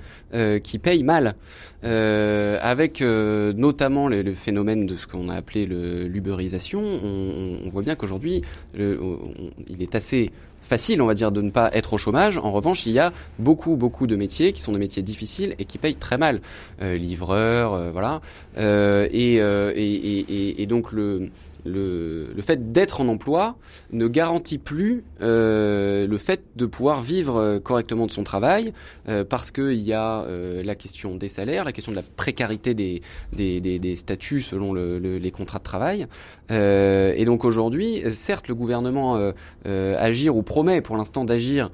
qui paye mal, avec notamment le phénomène de ce qu'on a appelé l'uberisation, on, on, voit bien qu'aujourd'hui, il est assez facile, on va dire, de ne pas être au chômage. En revanche, il y a beaucoup, beaucoup de métiers qui sont des métiers difficiles et qui payent très mal. Euh, livreur, euh, voilà. Euh, et, et, et, donc le le, le fait d'être en emploi ne garantit plus euh, le fait de pouvoir vivre euh, correctement de son travail euh, parce qu'il y a euh, la question des salaires, la question de la précarité des, des, des, des statuts selon le, le, les contrats de travail. Euh, et donc aujourd'hui, certes, le gouvernement euh, agir ou promet pour l'instant d'agir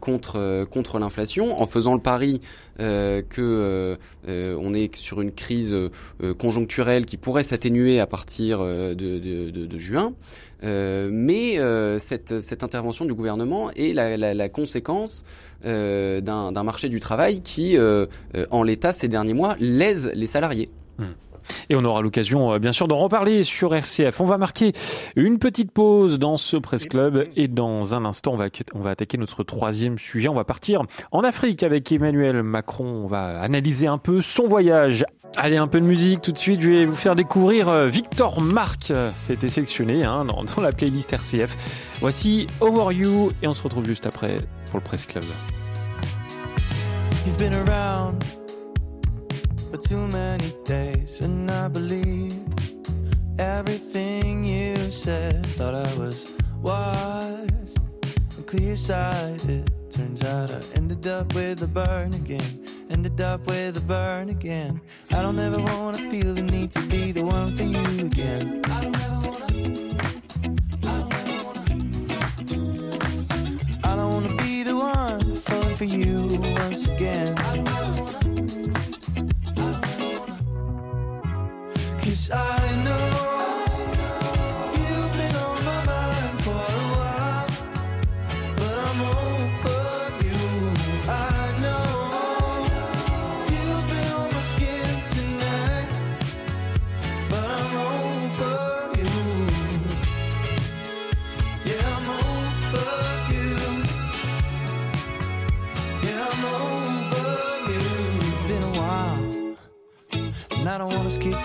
contre, contre l'inflation en faisant le pari euh, que euh, on est sur une crise conjoncturelle qui pourrait s'atténuer à partir de, de, de, de juin. Euh, mais euh, cette, cette, intervention du gouvernement est la, la, la conséquence euh, d'un marché du travail qui, en l'état ces derniers mois, lèse les salariés. Mmh. Et on aura l'occasion, bien sûr, d'en reparler sur RCF. On va marquer une petite pause dans ce Presse Club et dans un instant, on va, on va attaquer notre troisième sujet. On va partir en Afrique avec Emmanuel Macron. On va analyser un peu son voyage. Allez, un peu de musique tout de suite. Je vais vous faire découvrir Victor Marc. C'était sélectionné hein, dans, la playlist RCF. Voici Over You? Et on se retrouve juste après pour le Presse Club. For too many days, and I believed everything you said. Thought I was wise and clear sighted. Turns out I ended up with a burn again. Ended up with a burn again. I don't ever wanna feel the need to be the one for you again. I don't wanna. I don't ever wanna. I don't wanna be the one falling for you once again.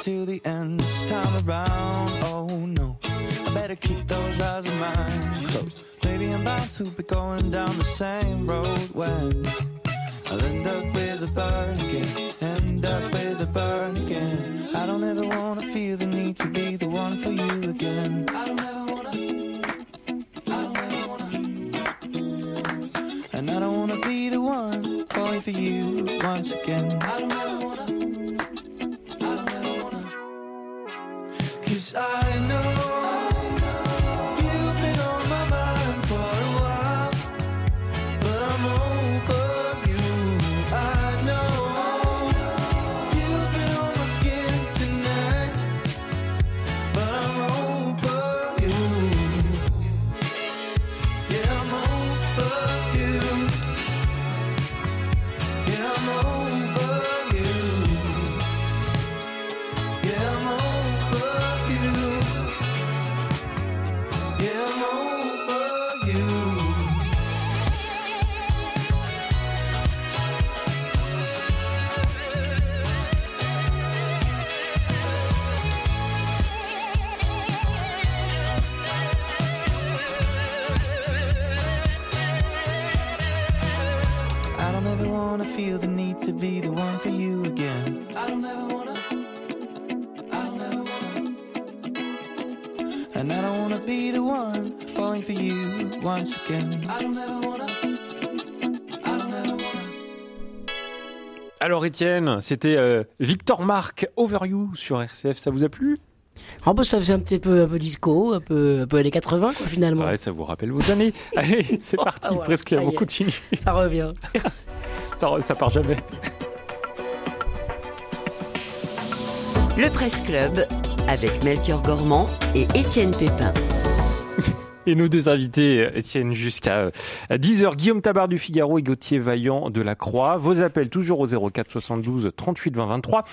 To the end this time around. Oh no, I better keep those eyes of mine closed. Maybe I'm bound to be going down the same road when I'll end up with a burn again. End up with a burn again. I don't ever wanna feel the need to be the one for you again. I don't ever wanna. I don't ever wanna. And I don't wanna be the one falling for you once again. I don't ever wanna. Cause again. I don't ever wanna. I don't ever wanna. Alors Étienne, c'était euh, Victor Marc Over You sur RCF, ça vous a plu? En plus, ça faisait un petit peu, un peu disco, un peu, un peu années 80, quoi, finalement. Ouais, ça vous rappelle vos années. Allez, c'est parti, Ah ouais, presque on continue. Ça revient. Ça, ça part jamais. Le Presse Club avec Melchior Gormand et Étienne Pépin. Et nos deux invités Étienne jusqu'à 10h. Guillaume Tabar du Figaro et Gauthier Vaillant de la Croix. Vos appels toujours au 04 72 38 20 23.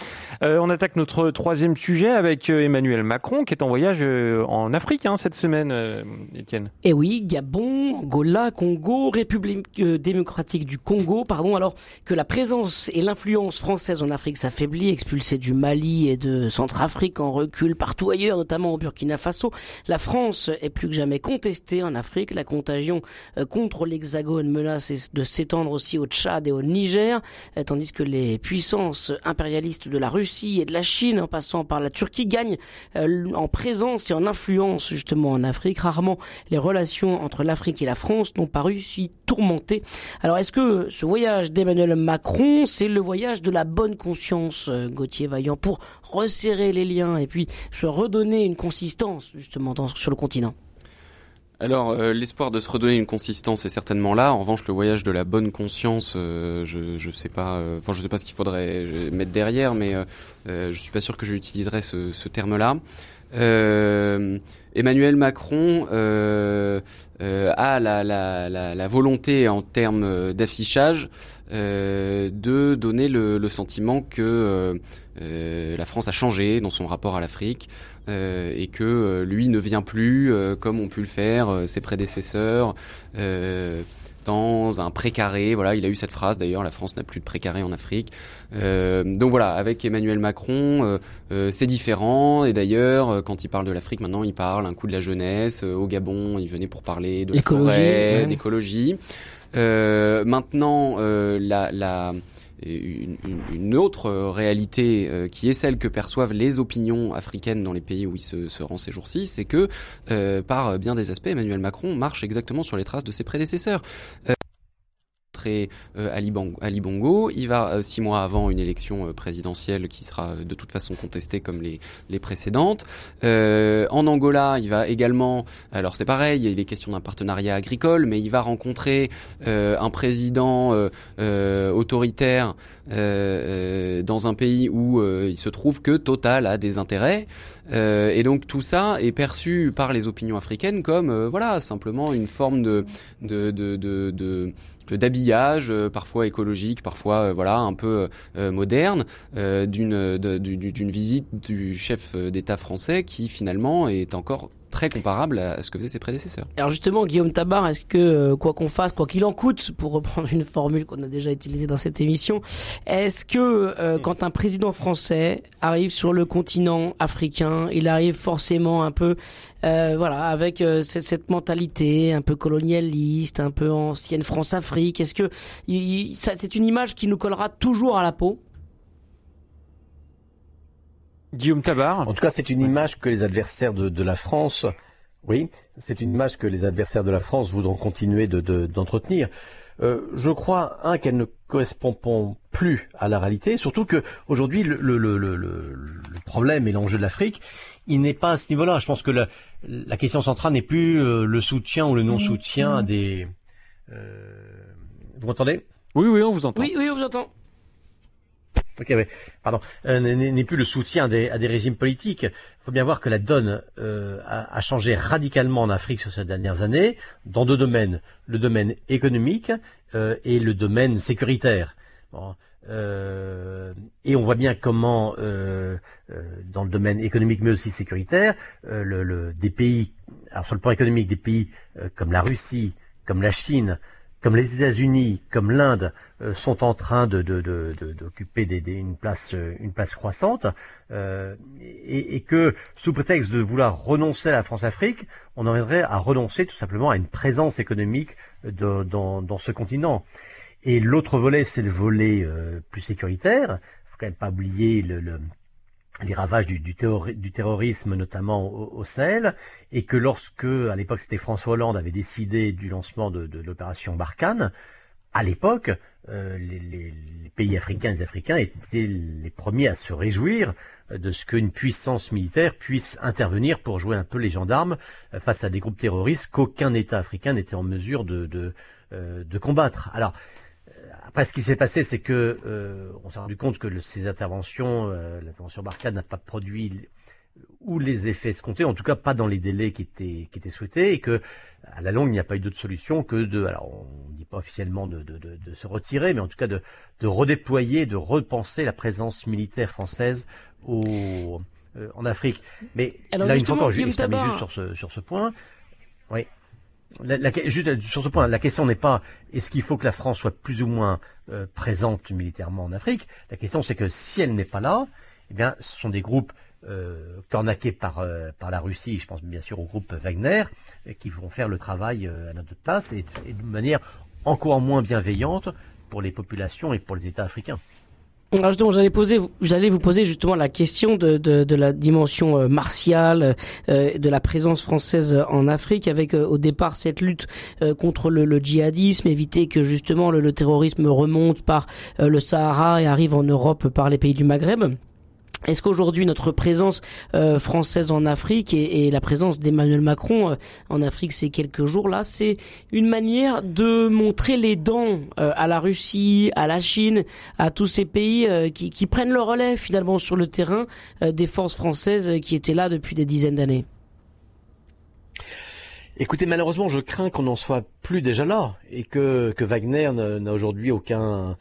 Euh, on attaque notre troisième sujet avec euh, Emmanuel Macron qui est en voyage euh, en Afrique hein, cette semaine, euh, Étienne. Eh oui, Gabon, Angola, Congo, République démocratique du Congo, pardon, alors que la présence et l'influence française en Afrique s'affaiblit, expulsée du Mali et de Centrafrique en recul partout ailleurs, notamment au Burkina Faso, la France est plus que jamais contre en Afrique. La contagion euh, contre l'Hexagone menace de s'étendre aussi au Tchad et au Niger, euh, tandis que les puissances impérialistes de la Russie et de la Chine, en passant par la Turquie, gagnent euh, en présence et en influence justement en Afrique. Rarement les relations entre l'Afrique et la France n'ont paru si tourmentées. Alors est-ce que ce voyage d'Emmanuel Macron, c'est le voyage de la bonne conscience, Gauthier Vaillant, pour resserrer les liens et puis se redonner une consistance justement sur le continent? Alors, euh, l'espoir de se redonner une consistance est certainement là. En revanche, le voyage de la bonne conscience, euh, je je sais pas. Euh, enfin, je sais pas ce qu'il faudrait mettre derrière, mais je suis pas sûr que j'utiliserais ce, ce terme-là. Emmanuel Macron a la, la, la, la, volonté en termes d'affichage de donner le, le sentiment que la France a changé dans son rapport à l'Afrique. Euh, et que euh, lui ne vient plus euh, comme ont pu le faire ses prédécesseurs dans un précaré. Voilà, il a eu cette phrase d'ailleurs, la France n'a plus de précaré en Afrique. Euh, donc voilà, avec Emmanuel Macron, euh, c'est différent. Et d'ailleurs, quand il parle de l'Afrique, maintenant, il parle un coup de la jeunesse. au Gabon, il venait pour parler de la forêt, d'écologie. maintenant, la, la une, une, autre réalité euh, qui est celle que perçoivent les opinions africaines dans les pays où il se, se rend ces jours-ci, c'est que euh, par bien des aspects, Emmanuel Macron marche exactement sur les traces de ses prédécesseurs. Euh, euh, Ali, Bongo. Il va euh, six mois avant une élection euh, présidentielle qui sera de toute façon contestée comme les, les précédentes. en Angola, il va également, alors c'est pareil, il est question d'un partenariat agricole, mais il va rencontrer un président autoritaire dans un pays où il se trouve que Total a des intérêts. et donc tout ça est perçu par les opinions africaines comme voilà simplement une forme de d'habillage, euh, parfois écologique, parfois euh, voilà un peu euh, moderne, d'une d'une visite du chef d'État français qui finalement est encore très comparable à ce que faisaient ses prédécesseurs. Alors justement, Guillaume Tabar, est-ce que quoi qu'on fasse, quoi qu'il en coûte, pour reprendre une formule qu'on a déjà utilisée dans cette émission, est-ce que quand un président français arrive sur le continent africain, il arrive forcément un peu euh, voilà, avec euh, cette, cette, mentalité un peu colonialiste, un peu ancienne France-Afrique. Est-ce que c'est une image qui nous collera toujours à la peau? Guillaume Tabar. En tout cas, c'est une image que les adversaires de, de la France, oui, c'est une image que les adversaires de la France voudront continuer d'entretenir. De, euh, je crois, un, qu'elle ne correspond plus à la réalité, surtout que aujourd'hui le, le, le, le, problème et l'enjeu de l'Afrique, il n'est pas à ce niveau-là. Je pense que la, la question centrale n'est plus euh, le soutien ou le non-soutien des. Euh, vous m'entendez? Oui, oui, on vous entend. Oui, oui, on vous entend. Ok, oui. Pardon. Euh, n'est plus le soutien à des régimes politiques. Il faut bien voir que la donne euh, a, changé radicalement en Afrique sur ces dernières années, dans deux domaines le domaine économique euh, et le domaine sécuritaire. Et on voit bien comment, dans le domaine économique mais aussi sécuritaire, des pays, alors sur le plan économique, des pays comme la Russie, comme la Chine, comme les États-Unis, comme l'Inde, sont en train d'occuper de, de, une place, croissante, et, et, que sous prétexte de vouloir renoncer à la France-Afrique, on en viendrait à renoncer tout simplement à une présence économique dans, ce continent. Et l'autre volet, c'est le volet euh, plus sécuritaire. Il faut quand même pas oublier le, les ravages du, terrorisme, notamment au, Sahel, et que lorsque, à l'époque, c'était François Hollande avait décidé du lancement de, l'opération Barkhane, à l'époque, euh, les, pays africains, les Africains étaient les premiers à se réjouir de ce qu'une puissance militaire puisse intervenir pour jouer un peu les gendarmes face à des groupes terroristes qu'aucun État africain n'était en mesure de, de, euh, de combattre. Alors, après, ce qui s'est passé, c'est que euh, on s'est rendu compte que ces interventions, euh, l'intervention Barkhane n'a pas produit ou les effets escomptés, en tout cas pas dans les délais qui étaient, qui étaient souhaités, et que à la longue il n'y a pas eu d'autre solution que de, alors on ne dit pas officiellement de, de, de, de, se retirer, mais en tout cas de, de redéployer, de repenser la présence militaire française au, euh, en Afrique. Mais Alors, là une fois encore, je, je termine juste sur ce, sur ce point. Oui. La, la- juste sur ce point, la question n'est pas est-ce qu'il faut que la France soit plus ou moins euh, présente militairement en Afrique? La question c'est que si elle n'est pas là, eh bien, ce sont des groupes euh, cornaqués par euh, par la Russie. Je pense bien sûr au groupe Wagner euh, qui vont faire le travail euh, à notre place et, et de manière encore moins bienveillante pour les populations et pour les États africains. Alors justement, j'allais vous poser justement la question de, de, la dimension euh, martiale, euh, de la présence française en Afrique, avec euh, au départ cette lutte euh, contre le, djihadisme, éviter que justement le, terrorisme remonte par euh, le Sahara et arrive en Europe par les pays du Maghreb. Est-ce qu'aujourd'hui notre présence euh, française en Afrique et, la présence d'Emmanuel Macron euh, en Afrique ces quelques jours là, c'est une manière de montrer les dents euh, à la Russie, à la Chine, à tous ces pays qui, prennent le relais finalement sur le terrain des forces françaises qui étaient là depuis des dizaines d'années. Écoutez, malheureusement, je crains qu'on n'en soit plus déjà là et que, Wagner n'a aujourd'hui aucun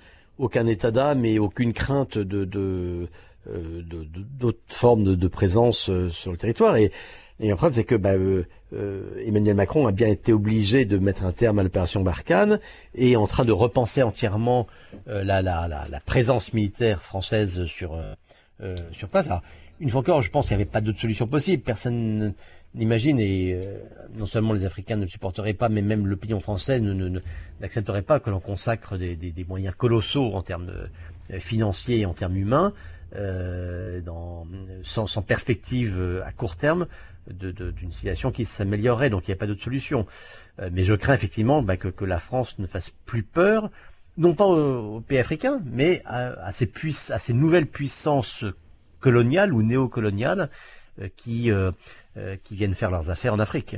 état d'âme et aucune crainte de- d'autres formes de, de présence euh, sur le territoire. Et, et preuve, c'est que bah, euh, euh, Emmanuel Macron a bien été obligé de mettre un terme à l'opération Barkhane et est en train de repenser entièrement euh, la, la, la, présence militaire française sur euh, euh, sur place. Alors, une fois encore, je pense qu'il n'y avait pas d'autre solution possible. Personne n'imagine et euh, non seulement les Africains ne le supporteraient pas, mais même l'opinion française ne- ne- ne- n'accepterait pas que l'on consacre des, des- des moyens colossaux en termes euh, financiers et en termes humains, euh, sans, perspective euh, à court terme d'une situation qui s'améliorerait. Donc il n'y a pas d'autre solution. Euh, mais je crains effectivement bah, que, la France ne fasse plus peur, non pas aux, pays africains, mais à, à ces, nouvelles puissances coloniales ou néocoloniales qui viennent faire leurs affaires en Afrique.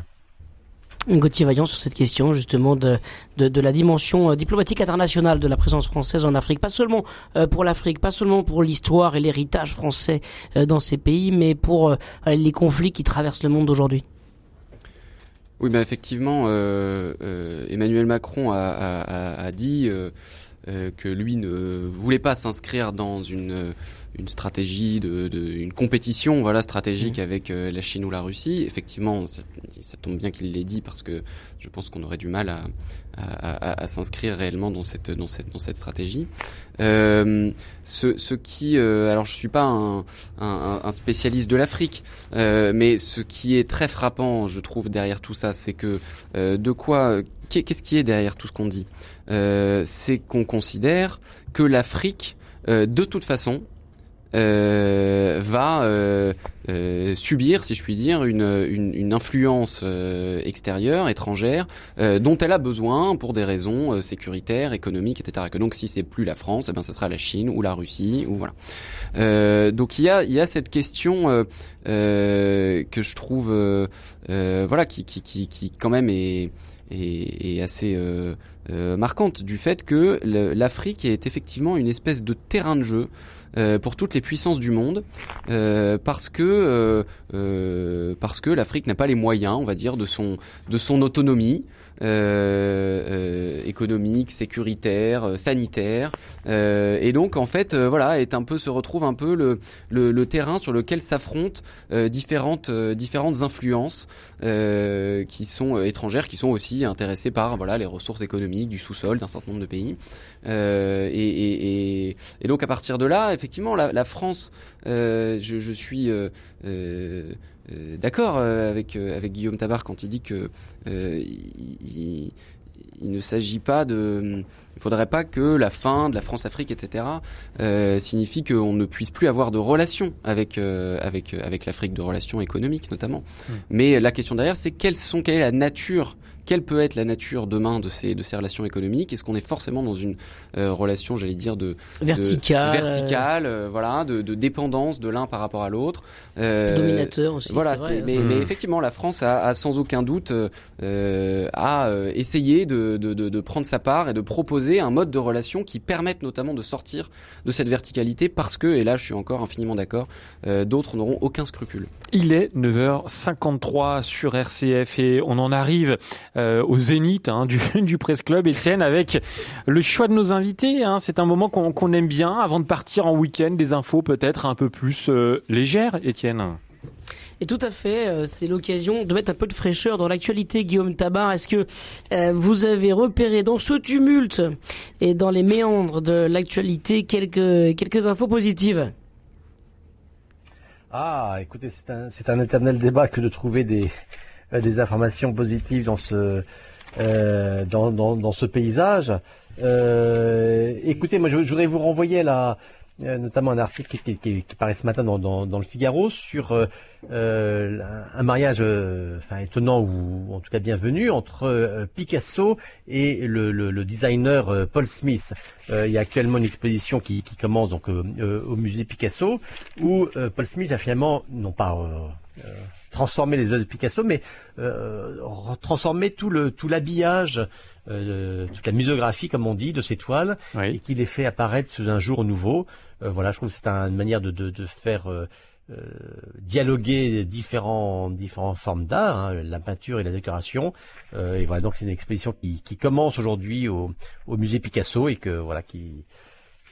Gauthier Vaillant sur cette question justement de, de, de la dimension euh, diplomatique internationale de la présence française en Afrique, pas seulement euh, pour l'Afrique, pas seulement pour l'histoire et l'héritage français euh, dans ces pays, mais pour les conflits qui traversent le monde aujourd'hui. Oui, ben effectivement, euh, euh, Emmanuel Macron a, a- a- dit euh, que lui ne voulait pas s'inscrire dans une une stratégie de, de une compétition voilà stratégique avec euh, la Chine ou la Russie. Effectivement, ça, ça tombe bien qu'il l'ait dit parce que je pense qu'on aurait du mal à à, à- à s'inscrire réellement dans cette dans cette dans cette stratégie. Euh, ce, ce qui, euh, alors je suis pas un, un, un spécialiste de l'Afrique, euh, mais ce qui est très frappant, je trouve, derrière tout ça, c'est que euh, de quoi, qu'est- qu'est-ce qui est derrière tout ce qu'on dit? Euh, C'est qu'on considère que l'Afrique, euh, de toute façon, va euh, euh, subir, si je puis dire, une, une, une influence euh, extérieure, étrangère, euh, dont elle a besoin pour des raisons euh, sécuritaires, économiques, etc. Donc si c'est plus la France, eh ben ce sera la Chine ou la Russie ou voilà. Euh, donc il y a y a cette question euh, euh, que je trouve euh, euh, voilà qui, qui qui qui quand même est est, assez euh, euh, marquante du fait que l'Afrique est effectivement une espèce de terrain de jeu euh, pour toutes les puissances du monde euh, parce que euh, parce que l'Afrique n'a pas les moyens, on va dire, de son de son autonomie économique, sécuritaire, euh, sanitaire, euh, et donc en fait, euh, voilà, est un peu se retrouve un peu le le, le terrain sur lequel s'affrontent euh, différentes euh, différentes influences euh, qui sont euh, étrangères, qui sont aussi intéressées par voilà les ressources économiques du sous-sol d'un certain nombre de pays. Euh, et, et, et, et donc à partir de là, effectivement, la, la France, euh, je, je suis euh, euh, d'accord euh, avec euh, avec Guillaume Tabar quand il dit que il, ne s'agit pas de, il faudrait pas que la fin de la France-Afrique, etc., signifie qu'on ne puisse plus avoir de relations avec avec avec l'Afrique, de relations économiques notamment. Mais la question derrière, c'est quelles sont, quelle est la nature quelle peut être la nature demain de ces de ces relations économiques? Est-ce qu'on est forcément dans une euh, relation, j'allais dire, de de- Vertical. verticale, euh, voilà, de, de dépendance de l'un par rapport à l'autre. Euh, Dominateur aussi. voilà, c'est vrai, c'est- hein. mais, mais effectivement, la France a, a sans aucun doute euh, euh, a euh, essayé de, de, de, de prendre sa part et de proposer un mode de relation qui permette notamment de sortir de cette verticalité parce que, et là je suis encore infiniment d'accord, euh, d'autres n'auront aucun scrupule. Il est 9h53 sur RCF et on en arrive euh, au zénith hein, du, du Presse Club, Étienne, avec le choix de nos invités. hein. C'est un moment qu'on qu'on aime bien avant de partir en week-end, des infos peut-être un peu plus euh, légères, Étienne. Et tout à fait, euh, c'est l'occasion de mettre un peu de fraîcheur dans l'actualité, Guillaume Tabar. Est-ce que euh, vous avez repéré dans ce tumulte et dans les méandres de l'actualité quelques, quelques infos positives? Ah, écoutez, c'est un, c'est un éternel débat que de trouver des, euh, des informations positives dans ce, euh, dans, dans, ce paysage. Euh, écoutez, moi, je, voudrais vous renvoyer là, euh, notamment un article qui, qui, paraît ce matin dans, dans, le Figaro sur euh, euh, un mariage, euh, enfin étonnant ou en tout cas bienvenu entre euh, Picasso et le, le, designer euh, Paul Smith. Euh, il y a actuellement une exposition qui, commence donc euh, euh, au musée Picasso où euh, Paul Smith a finalement non pas transformé les œuvres de Picasso, mais euh, transformé tout le tout l'habillage, euh, toute la muséographie comme on dit de ces toiles et qui les fait apparaître sous un jour nouveau. Euh, voilà, je trouve que c'est un- une manière de, de, de faire euh, euh, dialoguer différents différentes formes d'art, hein, la peinture et la décoration. Euh, et voilà, donc c'est une exposition qui, qui commence aujourd'hui au, au musée Picasso et que voilà qui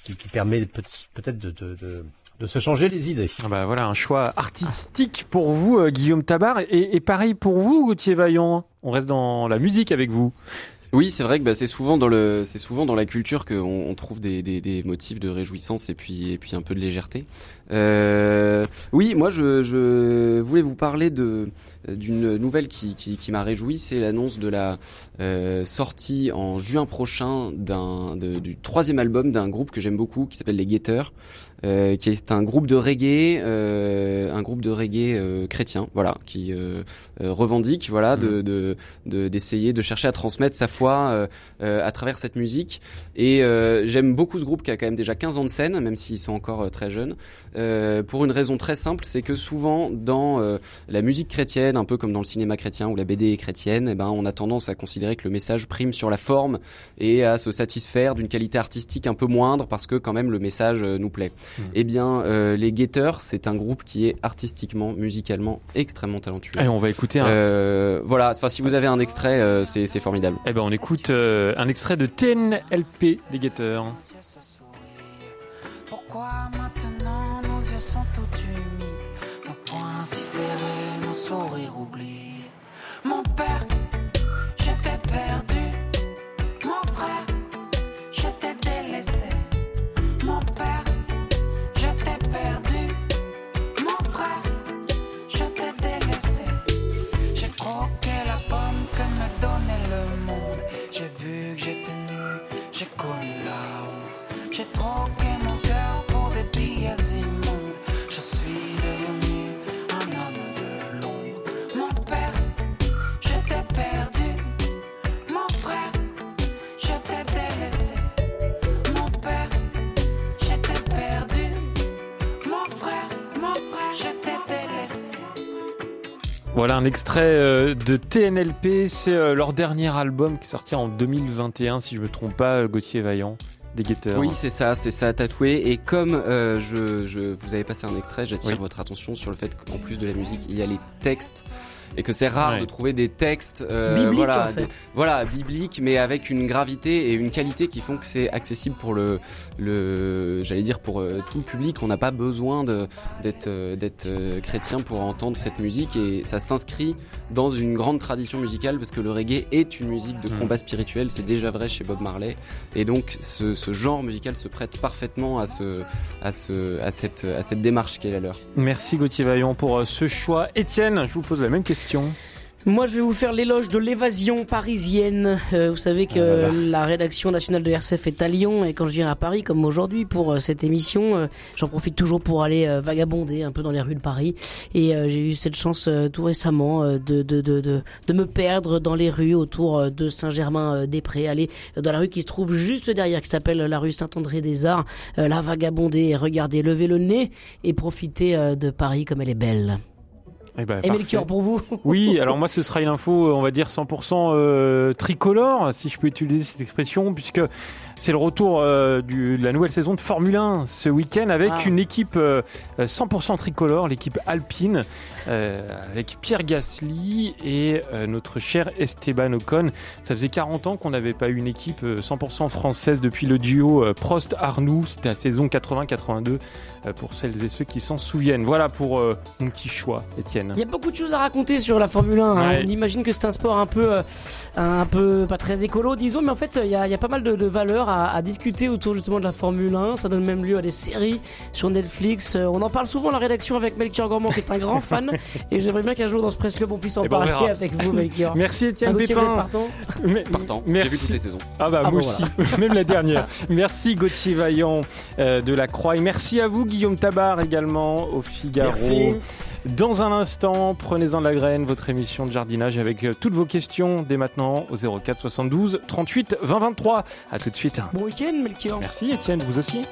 qui, qui permet peut- peut-être de, de, de, de se changer les idées. Ah bah voilà, un choix artistique pour vous, euh, Guillaume Tabar. Et, et pareil pour vous, Gauthier Vaillant. On reste dans la musique avec vous. Oui, c'est vrai que bah, c'est souvent dans le, c'est souvent dans la culture qu'on on trouve des, des, des motifs de réjouissance et puis et puis un peu de légèreté. Euh, oui, moi je, je voulais vous parler de d'une nouvelle qui, qui, qui m'a réjoui, c'est l'annonce de la euh, sortie en juin prochain d'un de- du troisième album d'un groupe que j'aime beaucoup qui s'appelle les Guetteurs, euh, qui est un groupe de reggae, euh, un groupe de reggae euh, chrétien, voilà, qui euh, revendique, voilà, de de- de d'essayer de chercher à transmettre sa foi à travers cette musique. Et euh, j'aime beaucoup ce groupe qui a quand même déjà 15 ans de scène, même s'ils sont encore très jeunes, euh, pour une raison très simple, c'est que souvent dans euh, la musique chrétienne, un peu comme dans le cinéma chrétien ou la BD est chrétienne, eh ben on a tendance à considérer que le message prime sur la forme et à se satisfaire d'une qualité artistique un peu moindre parce que quand même le message euh, nous plaît. Eh bien, euh, les Guetteurs, c'est un groupe qui est artistiquement, musicalement extrêmement talentueux. Et on va écouter un, Euh, voilà, enfin si vous avez un extrait, euh, c'est formidable. eh ben on écoute euh, un extrait de TNLP des Guetteurs. Pourquoi maintenant si serrés, nos sourires oubliés Mon père, Voilà un extrait euh, de TNLP, c'est euh, leur dernier album qui est sorti en 2021, si je me trompe pas, euh, Gauthier Vaillant, des Guetteurs. Oui, c'est ça, c'est ça, tatoué. Et comme euh, je, je, vous avez passé un extrait, j'attire Oui. votre attention sur le fait qu'en plus de la musique, il y a les textes. Et que c'est rare Ouais. de trouver des textes, euh, Biblique, voilà, en fait. des- voilà, bibliques, mais avec une gravité et une qualité qui font que c'est accessible pour le, le, j'allais dire pour euh, tout le public. On n'a pas besoin de d'être euh, d'être euh, chrétien pour entendre cette musique et ça s'inscrit dans une grande tradition musicale parce que le reggae est une musique de Mm. combat spirituel. C'est déjà vrai chez Bob Marley. Et donc, ce, ce genre musical se prête parfaitement à, ce, à, ce, à, cette, à cette démarche qui est la leur. Merci Gauthier Vaillant pour euh, ce choix. Étienne, je vous pose la même question. Moi, je vais vous faire l'éloge de l'évasion parisienne. Euh, vous savez que Ah la rédaction nationale de RCF est à Lyon et quand je viens à Paris, comme aujourd'hui pour euh, cette émission, euh, j'en profite toujours pour aller euh, vagabonder un peu dans les rues de Paris. Et j'ai eu cette chance tout récemment de, de, de, de, de me perdre dans les rues autour de Saint-Germain-des-Prés, aller dans la rue qui se trouve juste derrière, qui s'appelle la rue Saint-André-des-Arts, la vagabonder et regarder, lever le nez et profiter de Paris comme elle est belle. Eh ben, Et. Melchior pour vous Oui, alors moi ce sera une info, on va dire 100% euh, tricolore, si je peux utiliser cette expression, puisque c'est le retour euh, du, de la nouvelle saison de Formule 1 ce week-end avec Ah. une équipe euh, 100% tricolore, l'équipe Alpine, euh, avec Pierre Gasly et euh, notre cher Esteban Ocon. Ça faisait 40 ans qu'on n'avait pas eu une équipe euh, 100% française depuis le duo euh, Prost-Arnoux, c'était la saison 80-82 euh, pour celles et ceux qui s'en souviennent. Voilà pour euh, mon petit choix, Étienne. Il y a beaucoup de choses à raconter sur la Formule 1. hein. Ouais. On imagine que c'est un sport un peu, euh, un peu pas très écolo, disons, mais en fait, il y a, il y a pas mal de, de valeurs à, à discuter autour justement de la Formule 1. Ça donne même lieu à des séries sur Netflix. Euh, On en parle souvent à la rédaction avec Melchior Gormand, qui est un grand fan, et j'aimerais bien qu'un jour dans ce presse club on puisse en Eh ben, parler avec vous, Melchior. Merci Ah, Étienne Pépin. partant Mais- Partant. J'ai vu Merci. toutes les saisons. Ah bah Ah moi bon, aussi, même la dernière. Merci Gauthier Vaillant euh, de la Croix et merci à vous Guillaume Tabar également au Figaro. Merci. Dans un instant, prenez-en de la graine votre émission de jardinage avec euh, toutes vos questions dès maintenant au 04 72 38 20 23. À tout de suite. Bon week-end, Melchior. Merci Étienne, vous aussi.